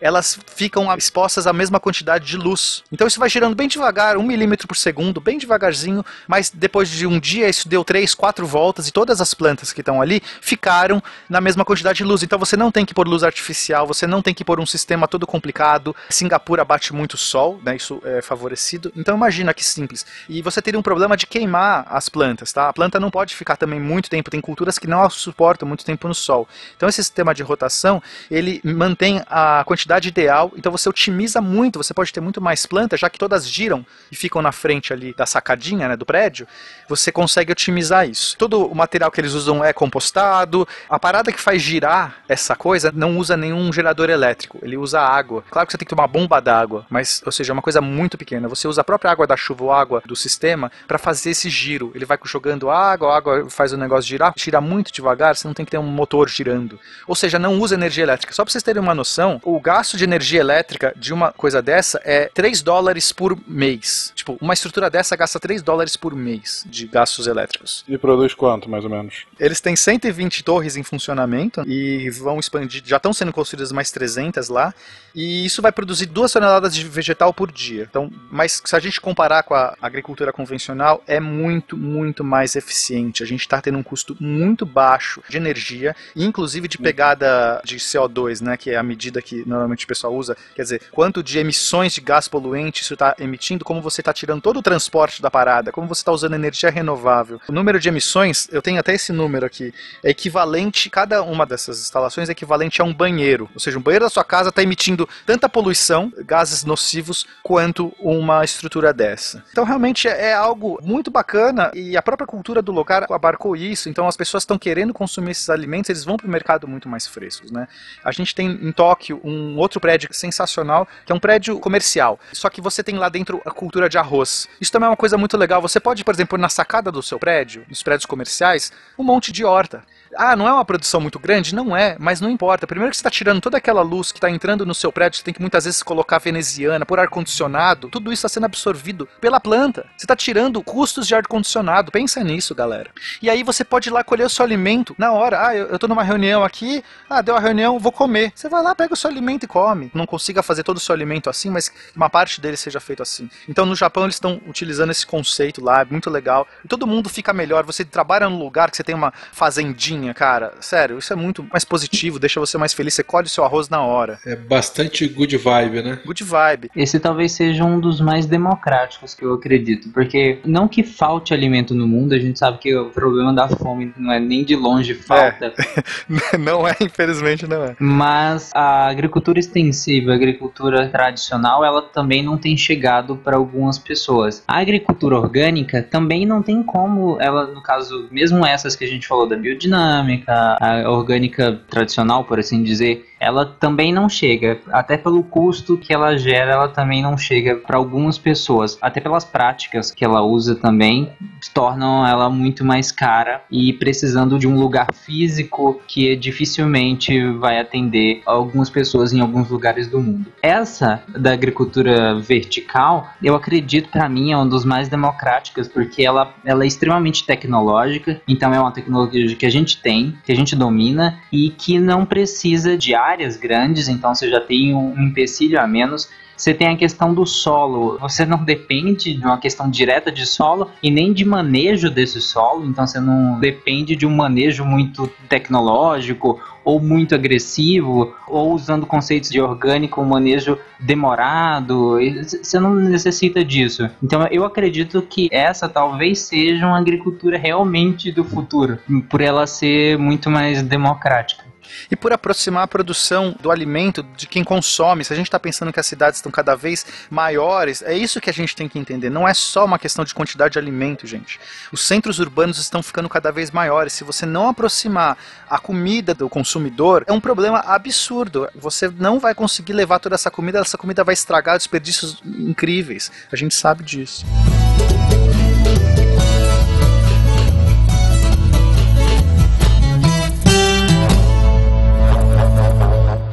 elas ficam expostas à mesma quantidade de luz. Então isso vai girando bem devagar, um milímetro por segundo, bem devagarzinho, mas depois de um dia isso deu três, quatro voltas e todas as plantas que estão ali ficaram na mesma quantidade de luz. Então você não tem que pôr luz artificial, você não tem que pôr um sistema todo complicado. Singapura bate muito sol, né? Isso é favorecido. Então imagina que simples. E você teria um problema de queimar as plantas, tá? A planta não pode ficar também muito tempo. Tem culturas que não suportam muito tempo no sol. Então esse sistema de rotação ele mantém a quantidade ideal, então você otimiza muito, você pode ter muito mais plantas, já que todas giram e ficam na frente ali da sacadinha, né, do prédio, você consegue otimizar isso. Todo o material que eles usam é compostado, a parada que faz girar essa coisa não usa nenhum gerador elétrico, ele usa água. Claro que você tem que ter uma bomba d'água, mas, ou seja, é uma coisa muito pequena. Você usa a própria água da chuva ou água do sistema para fazer esse giro. Ele vai jogando água, a água faz o negócio girar, gira muito devagar, você não tem que ter um motor girando. Ou seja, não usa energia elétrica. Só para vocês terem uma noção, o gasto de energia elétrica de uma coisa dessa é 3 dólares por mês. Tipo, uma estrutura dessa gasta 3 dólares por mês de gastos elétricos. E produz quanto, mais ou menos? Eles têm 120 torres em funcionamento e vão expandir, já estão sendo construídas mais 300 lá, e isso vai produzir 2 toneladas de vegetal por dia. Então, mas se a gente comparar com a agricultura convencional, é muito, muito mais eficiente. A gente está tendo um custo muito baixo de energia, e inclusive de pegada de CO2, né, que é a medida que normalmente o pessoal usa, quer dizer, quanto de emissões de gás poluente isso está emitindo, como você está tirando todo o transporte da parada, como você está usando energia renovável. O número de emissões, eu tenho até esse número aqui, é equivalente, cada uma dessas instalações é equivalente a um banheiro. Ou seja, um banheiro da sua casa está emitindo tanta poluição, gases nocivos, quanto uma estrutura dessa. Então realmente é algo muito bacana e a própria cultura do lugar abarcou isso, então as pessoas estão querendo consumir esses alimentos, eles vão para o mercado muito mais frescos, né? A gente tem em Tóquio um outro prédio sensacional, que é um prédio comercial. Só que você tem lá dentro a cultura de arroz. Isso também é uma coisa muito legal. Você pode, por exemplo, na sacada do seu prédio, nos prédios comerciais, um monte de horta. Ah, não é uma produção muito grande? Não é, mas não importa. Primeiro que você está tirando toda aquela luz que está entrando no seu prédio, você tem que muitas vezes colocar veneziana, por ar-condicionado, tudo isso está sendo absorvido pela planta. Você está tirando custos de ar-condicionado. Pensa nisso, galera. E aí você pode ir lá colher o seu alimento na hora. Ah, eu, tô numa reunião aqui, ah, deu a reunião, vou comer. Você vai lá, pega o seu alimento e come. Não consiga fazer todo o seu alimento assim, mas uma parte dele seja feito assim. Então no Japão eles estão utilizando esse conceito lá, é muito legal. Todo mundo fica melhor. Você trabalha num lugar que você tem uma fazendinha, cara. Sério, isso é muito mais positivo, deixa você mais feliz. Você colhe o seu arroz na hora. É bastante good vibe, né? Good vibe. Esse talvez seja um dos mais democráticos que eu acredito, porque não que falte alimento no mundo, a gente sabe que o problema da fome não é nem de longe falta, não é, infelizmente não é. mas a agricultura extensiva, a agricultura tradicional, ela também não tem chegado para algumas pessoas. A agricultura orgânica também não tem como, ela no caso, mesmo essas que a gente falou da biodinâmica, a orgânica tradicional, por assim dizer, ela também não chega, até pelo custo que ela gera, ela também não chega para algumas pessoas, até pelas práticas que ela usa também, tornam ela muito mais cara e precisando de um lugar físico que dificilmente vai atender algumas pessoas em alguns lugares do mundo. Essa da agricultura vertical, eu acredito para mim é um dos mais democráticas porque ela, ela é extremamente tecnológica, então é uma tecnologia que a gente tem, que a gente domina e que não precisa de áreas grandes, então você já tem um empecilho a menos você tem a questão do solo. Você não depende de uma questão direta de solo e nem de manejo desse solo, então você não depende de um manejo muito tecnológico ou muito agressivo, ou usando conceitos de orgânico, um manejo demorado. Você não necessita disso. Então eu acredito que essa talvez seja uma agricultura realmente do futuro, por ela ser muito mais democrática e por aproximar a produção do alimento de quem consome. Se a gente está pensando que as cidades estão cada vez maiores, é isso que a gente tem que entender. Não é só uma questão de quantidade de alimento, gente. Os centros urbanos estão ficando cada vez maiores. Se você não aproximar a comida do consumidor, é um problema absurdo. Você não vai conseguir levar toda essa comida, essa comida vai estragar desperdícios incríveis. A gente sabe disso.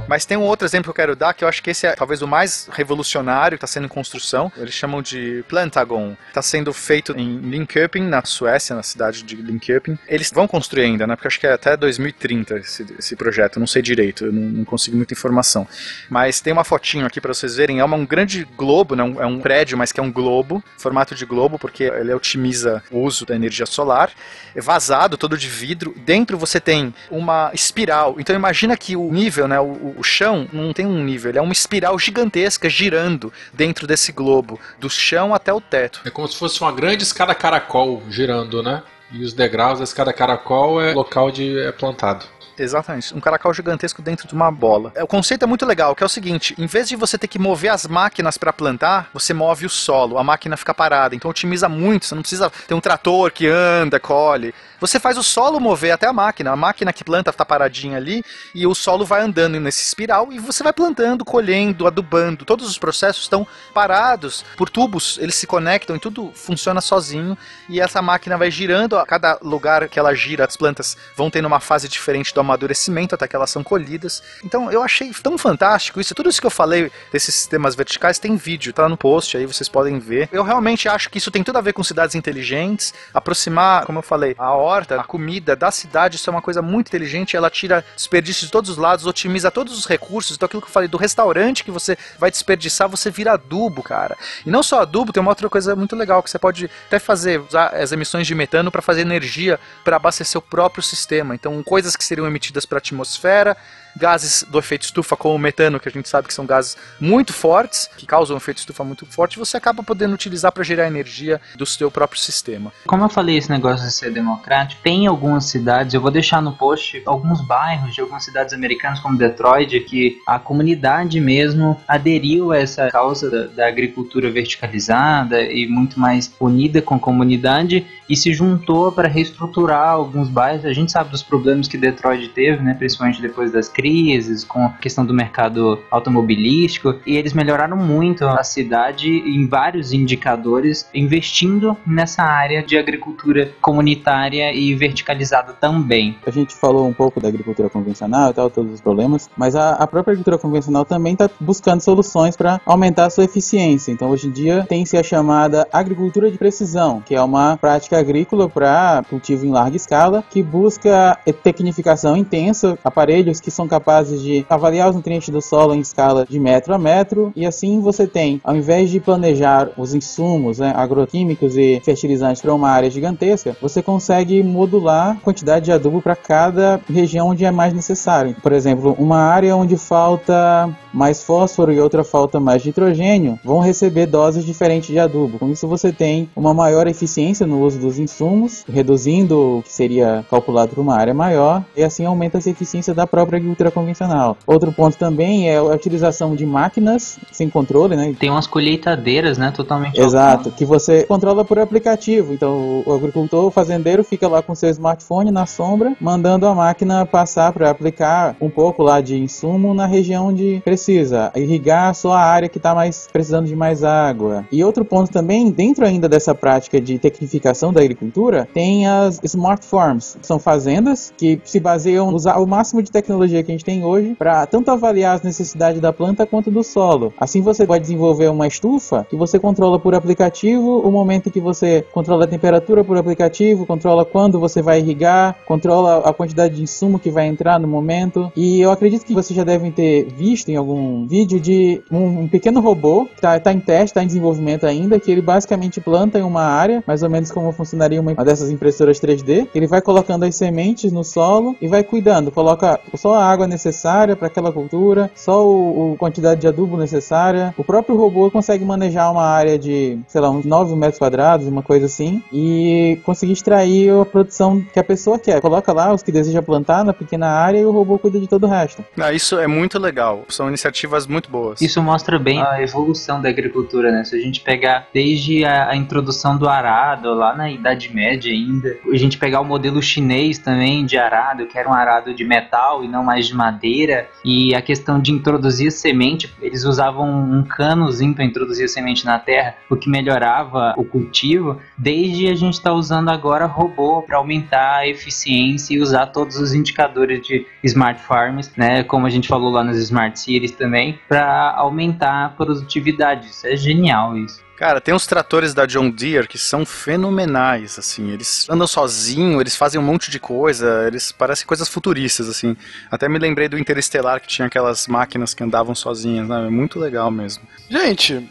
Mas tem um outro exemplo que eu quero dar, que eu acho que esse é talvez o mais revolucionário que está sendo em construção. Eles chamam de Plantagon. Está sendo feito em Linköping, na Suécia, na cidade de Linköping. Eles vão construir ainda, né? Porque acho que é até 2030 esse, esse projeto. Eu não sei direito, eu não, não consigo muita informação. Mas tem uma fotinho aqui para vocês verem. É uma, um grande globo, né? é um prédio, mas que é um globo, formato de globo, porque ele otimiza o uso da energia solar. É vazado, todo de vidro. Dentro você tem uma espiral. Então imagina que o nível, né? O, o chão não tem um nível, ele é uma espiral gigantesca girando dentro desse globo, do chão até o teto. É como se fosse uma grande escada caracol girando, né? E os degraus da escada caracol é local de é plantado. Exatamente, um caracol gigantesco dentro de uma bola. O conceito é muito legal, que é o seguinte: em vez de você ter que mover as máquinas para plantar, você move o solo, a máquina fica parada. Então otimiza muito, você não precisa ter um trator que anda, colhe. Você faz o solo mover até a máquina. A máquina que planta está paradinha ali e o solo vai andando nesse espiral e você vai plantando, colhendo, adubando. Todos os processos estão parados por tubos, eles se conectam e tudo funciona sozinho. E essa máquina vai girando, a cada lugar que ela gira, as plantas vão tendo uma fase diferente do amadurecimento até que elas são colhidas. Então eu achei tão fantástico isso. Tudo isso que eu falei desses sistemas verticais tem vídeo, tá no post aí, vocês podem ver. Eu realmente acho que isso tem tudo a ver com cidades inteligentes, aproximar, como eu falei, a horta, a comida da cidade, isso é uma coisa muito inteligente, ela tira desperdício de todos os lados, otimiza todos os recursos. Então aquilo que eu falei do restaurante que você vai desperdiçar, você vira adubo, cara. E não só adubo, tem uma outra coisa muito legal que você pode até fazer, usar as emissões de metano para fazer energia para abastecer o próprio sistema. Então coisas que seriam emitidas para a atmosfera gases do efeito estufa, como o metano, que a gente sabe que são gases muito fortes, que causam um efeito estufa muito forte, você acaba podendo utilizar para gerar energia do seu próprio sistema. Como eu falei, esse negócio de ser democrático, tem algumas cidades, eu vou deixar no post alguns bairros de algumas cidades americanas, como Detroit, que a comunidade mesmo aderiu a essa causa da, da agricultura verticalizada e muito mais unida com a comunidade e se juntou para reestruturar alguns bairros. A gente sabe dos problemas que Detroit teve, né, principalmente depois das crises com a questão do mercado automobilístico, e eles melhoraram muito a cidade em vários indicadores, investindo nessa área de agricultura comunitária e verticalizada também. A gente falou um pouco da agricultura convencional e tal, todos os problemas, mas a, a própria agricultura convencional também está buscando soluções para aumentar a sua eficiência. Então, hoje em dia, tem-se a chamada agricultura de precisão, que é uma prática agrícola para cultivo em larga escala, que busca tecnificação intensa, aparelhos que são capazes de avaliar os nutrientes do solo em escala de metro a metro, e assim você tem, ao invés de planejar os insumos né, agroquímicos e fertilizantes para uma área gigantesca, você consegue modular a quantidade de adubo para cada região onde é mais necessário. Por exemplo, uma área onde falta mais fósforo e outra falta mais nitrogênio vão receber doses diferentes de adubo. Com isso você tem uma maior eficiência no uso dos insumos, reduzindo o que seria calculado para uma área maior, e assim aumenta a eficiência da própria agricultura convencional. Outro ponto também é a utilização de máquinas sem controle, né? Tem umas colheitadeiras, né, totalmente Exato, que você controla por aplicativo. Então o agricultor, o fazendeiro fica lá com seu smartphone na sombra, mandando a máquina passar para aplicar um pouco lá de insumo na região onde precisa, irrigar só a área que está mais precisando de mais água. E outro ponto também, dentro ainda dessa prática de tecnificação da agricultura, tem as smart farms, que são fazendas que se baseiam usar o máximo de tecnologia que a gente tem hoje para tanto avaliar as necessidades da planta quanto do solo. Assim você pode desenvolver uma estufa que você controla por aplicativo o momento que você controla a temperatura por aplicativo, controla quando você vai irrigar, controla a quantidade de insumo que vai entrar no momento. E eu acredito que vocês já devem ter visto em algum vídeo de um, um pequeno robô que está tá em teste, está em desenvolvimento ainda, que ele basicamente planta em uma área, mais ou menos como funcionaria uma dessas impressoras 3D. Ele vai colocando as sementes no solo e vai cuidando, coloca só a água necessária para aquela cultura, só o, o quantidade de adubo necessária. O próprio robô consegue manejar uma área de, sei lá, uns 9 metros quadrados, uma coisa assim, e conseguir extrair a produção que a pessoa quer. Coloca lá os que deseja plantar na pequena área e o robô cuida de todo o resto. Ah, isso é muito legal. São iniciativas muito boas. Isso mostra bem a evolução da agricultura, né? Se a gente pegar desde a, a introdução do arado, lá na Idade Média ainda, a gente pegar o modelo chinês também de arado, que era um arado de metal e não mais de madeira, e a questão de introduzir semente, eles usavam um canozinho para introduzir a semente na terra, o que melhorava o cultivo, desde a gente está usando agora robô para aumentar a eficiência e usar todos os indicadores de smart farms, né? Como a gente falou lá nas smart cities também, para aumentar a produtividade. Isso é genial isso. Cara, tem uns tratores da John Deere que são fenomenais, assim. Eles andam sozinhos, eles fazem um monte de coisa, eles parecem coisas futuristas, assim. Até me lembrei do Interestelar que tinha aquelas máquinas que andavam sozinhas, né? É muito legal mesmo. Gente,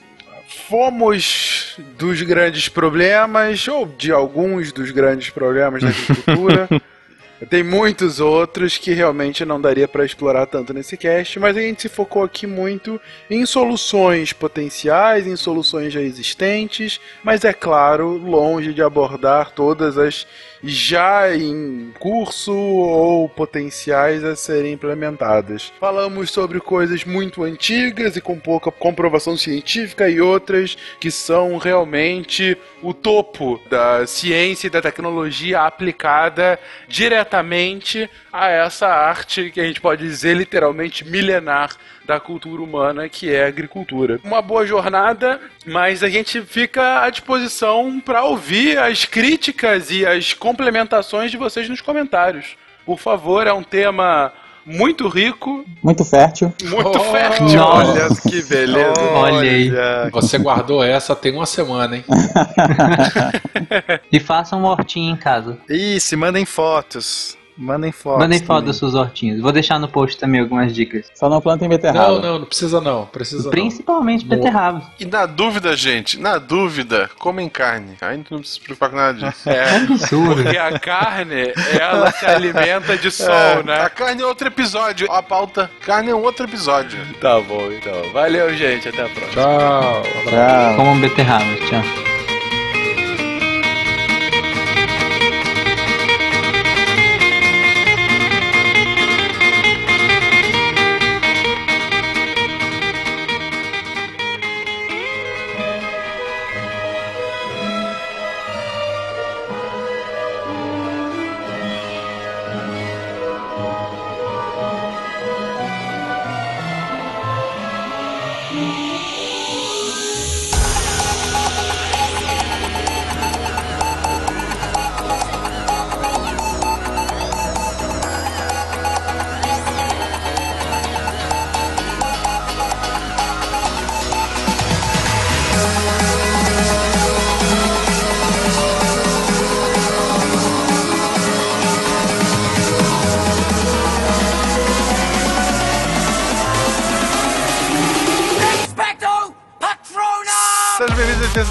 fomos dos grandes problemas, ou de alguns dos grandes problemas da agricultura. Tem muitos outros que realmente não daria para explorar tanto nesse cast, mas a gente se focou aqui muito em soluções potenciais, em soluções já existentes, mas é claro, longe de abordar todas as já em curso ou potenciais a serem implementadas. Falamos sobre coisas muito antigas e com pouca comprovação científica e outras que são realmente o topo da ciência e da tecnologia aplicada diretamente a essa arte que a gente pode dizer literalmente milenar da cultura humana, que é a agricultura. Uma boa jornada, mas a gente fica à disposição para ouvir as críticas e as complementações de vocês nos comentários. Por favor, é um tema muito rico. Muito fértil. Muito Oh, fértil. nossa. Olha que beleza. Olha aí. Você guardou essa tem uma semana, hein? E façam uma hortinha em casa. Isso, mandem fotos. Mandem fotos. Mandem foto das suas hortinhas. Vou deixar no post também algumas dicas. Só não plantem beterraba. Não, não, não precisa não. Precisa Principalmente não. beterraba. E na dúvida, gente, na dúvida, comem carne. Aí não precisa se preocupar com nada disso. É, Absurdo. porque a carne, ela se alimenta de sol, É, né? A carne é outro episódio. A pauta, carne é um outro episódio. Tá bom, então. Valeu, gente. Até a próxima. Tchau. Tchau. Comam beterraba. Tchau.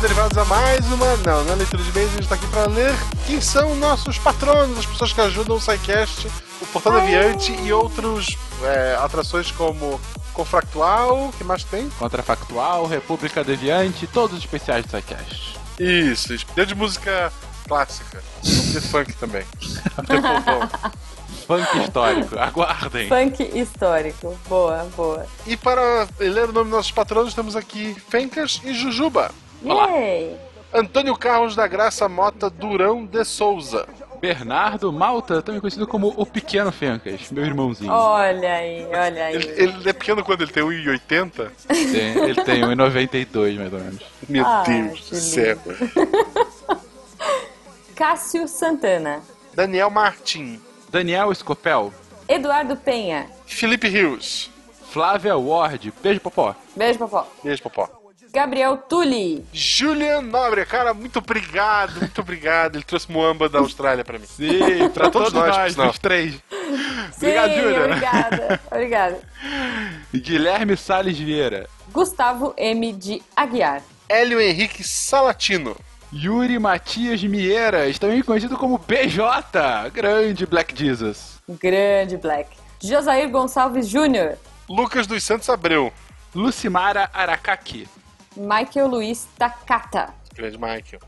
Derivados a mais uma. Não, não é leitura de e-mails, a gente tá aqui pra ler quem são nossos patronos, as pessoas que ajudam o SciCast, o Portal Deviante e outros é, atrações como Confractual, que mais tem? Contrafactual, República Deviante, todos os especiais do SciCast. Isso, desde música clássica. Ter funk também. Funk histórico, aguardem. Funk histórico. Boa, boa. E para ler o nome dos nossos patronos, temos aqui Fencas e Jujuba. Yay! Antônio Carlos da Graça Mota Durão de Souza. Bernardo Malta, também conhecido como o Pequeno Fencas, meu irmãozinho. Olha aí, olha aí. Ele, ele é pequeno quando ele tem 1,80? Tem- ele tem 1,92 mais ou menos. Meu Ah, Deus do céu. Cássio Santana. Daniel Martin. Daniel Scopel. Eduardo Penha. Felipe Rios. Flávia Ward. Beijo, Popó. Beijo, Popó. Beijo, Popó. Gabriel Tulli. Julian Nobre, cara, muito obrigado, muito obrigado. Ele trouxe Moamba da Austrália pra mim. Sim, pra todos nós, os três. Sim, Obrigado, Júlia. obrigada. Obrigada. Guilherme Salles Vieira. Gustavo M. de Aguiar. Hélio Henrique Salatino. Yuri Matias Mieiras, também conhecido como BJ. Grande Black Jesus. Grande Black. Josair Gonçalves Júnior. Lucas dos Santos Abreu. Lucimara Aracaki. Michael Luiz Takata. Grande Michael.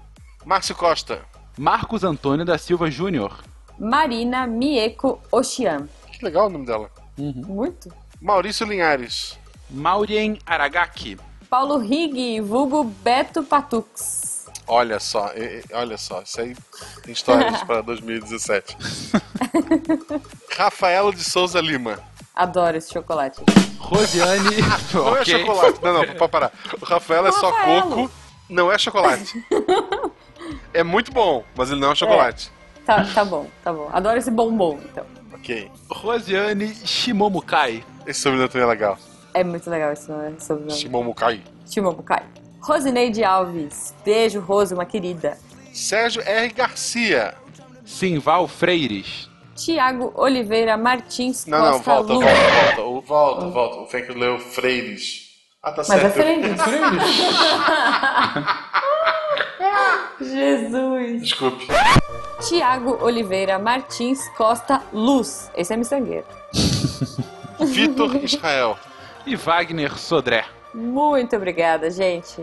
Márcio Costa. Marcos Antônio da Silva Júnior. Marina Mieko Oshian. Que legal o nome dela. Muito. Maurício Linhares. Maurien Aragaki. Paulo Rig, vulgo Beto Patux. Olha só, e- e- olha só, isso aí tem histórias para 2017. Rafaelo de Souza Lima. Adoro esse chocolate. Rosiane. Não é Ok. chocolate, não, não, pode parar. O Rafaelo é só coco, não é chocolate. É muito bom, mas ele não é chocolate. Tá, tá bom, tá bom. Adoro esse bombom, então. Ok. Rosiane Shimomukai. Esse sobrenome também é legal. É muito legal esse nome, sobrenome. Shimomukai. Shimobukai. Rosineide Alves. Beijo, Rose, uma querida. Sérgio R. Garcia. Simval Freires. Tiago Oliveira Martins Não, não, Costa volta, Lu. volta, volta. O- Volta, volta. O Fenk leu Freires. Ah, tá Mas é certo. Freires. Jesus. Desculpe. Tiago Oliveira Martins Costa Luz. Esse é miçangueiro. Vitor Israel. E Wagner Sodré. Muito obrigada, gente.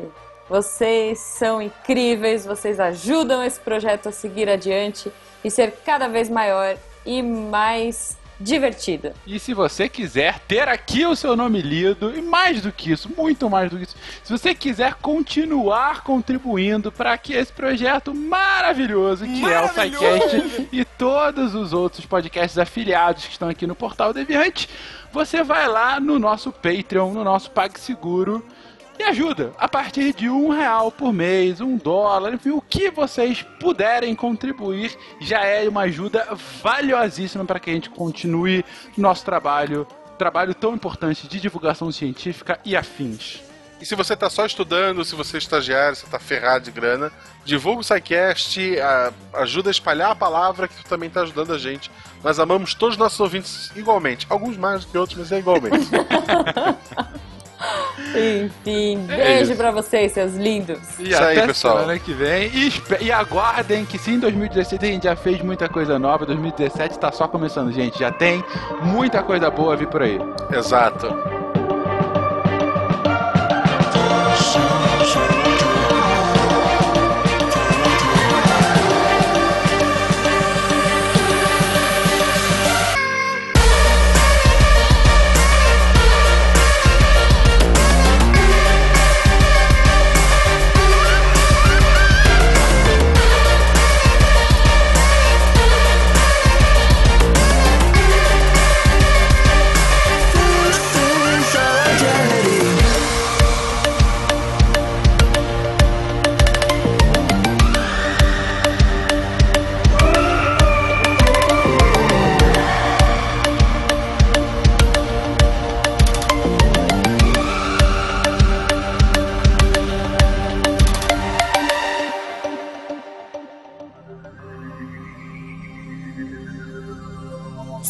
Vocês são incríveis, vocês ajudam esse projeto a seguir adiante e ser cada vez maior e mais divertido. E se você quiser ter aqui o seu nome lido, e mais do que isso, muito mais do que isso, se você quiser continuar contribuindo para que esse projeto maravilhoso que é o SciCast e todos os outros podcasts afiliados que estão aqui no Portal Deviante, você vai lá no nosso Patreon, no nosso PagSeguro e ajuda a partir de um real por mês, um dólar, enfim, o que vocês puderem contribuir já é uma ajuda valiosíssima para que a gente continue nosso trabalho, trabalho tão importante de divulgação científica e afins. E se você tá só estudando, se você é estagiário, você tá ferrado de grana, divulga o SciCast, ajuda a espalhar a palavra que também tá ajudando a gente. Nós amamos todos os nossos ouvintes igualmente. Alguns mais do que outros, mas é igualmente. Enfim, É beijo isso. pra vocês, seus lindos. E Isso aí, até pessoal. semana que vem. E, e aguardem que sim, em 2016 a gente já fez muita coisa nova. 2017 tá só começando, gente. Já tem muita coisa boa a vir por aí. Exato.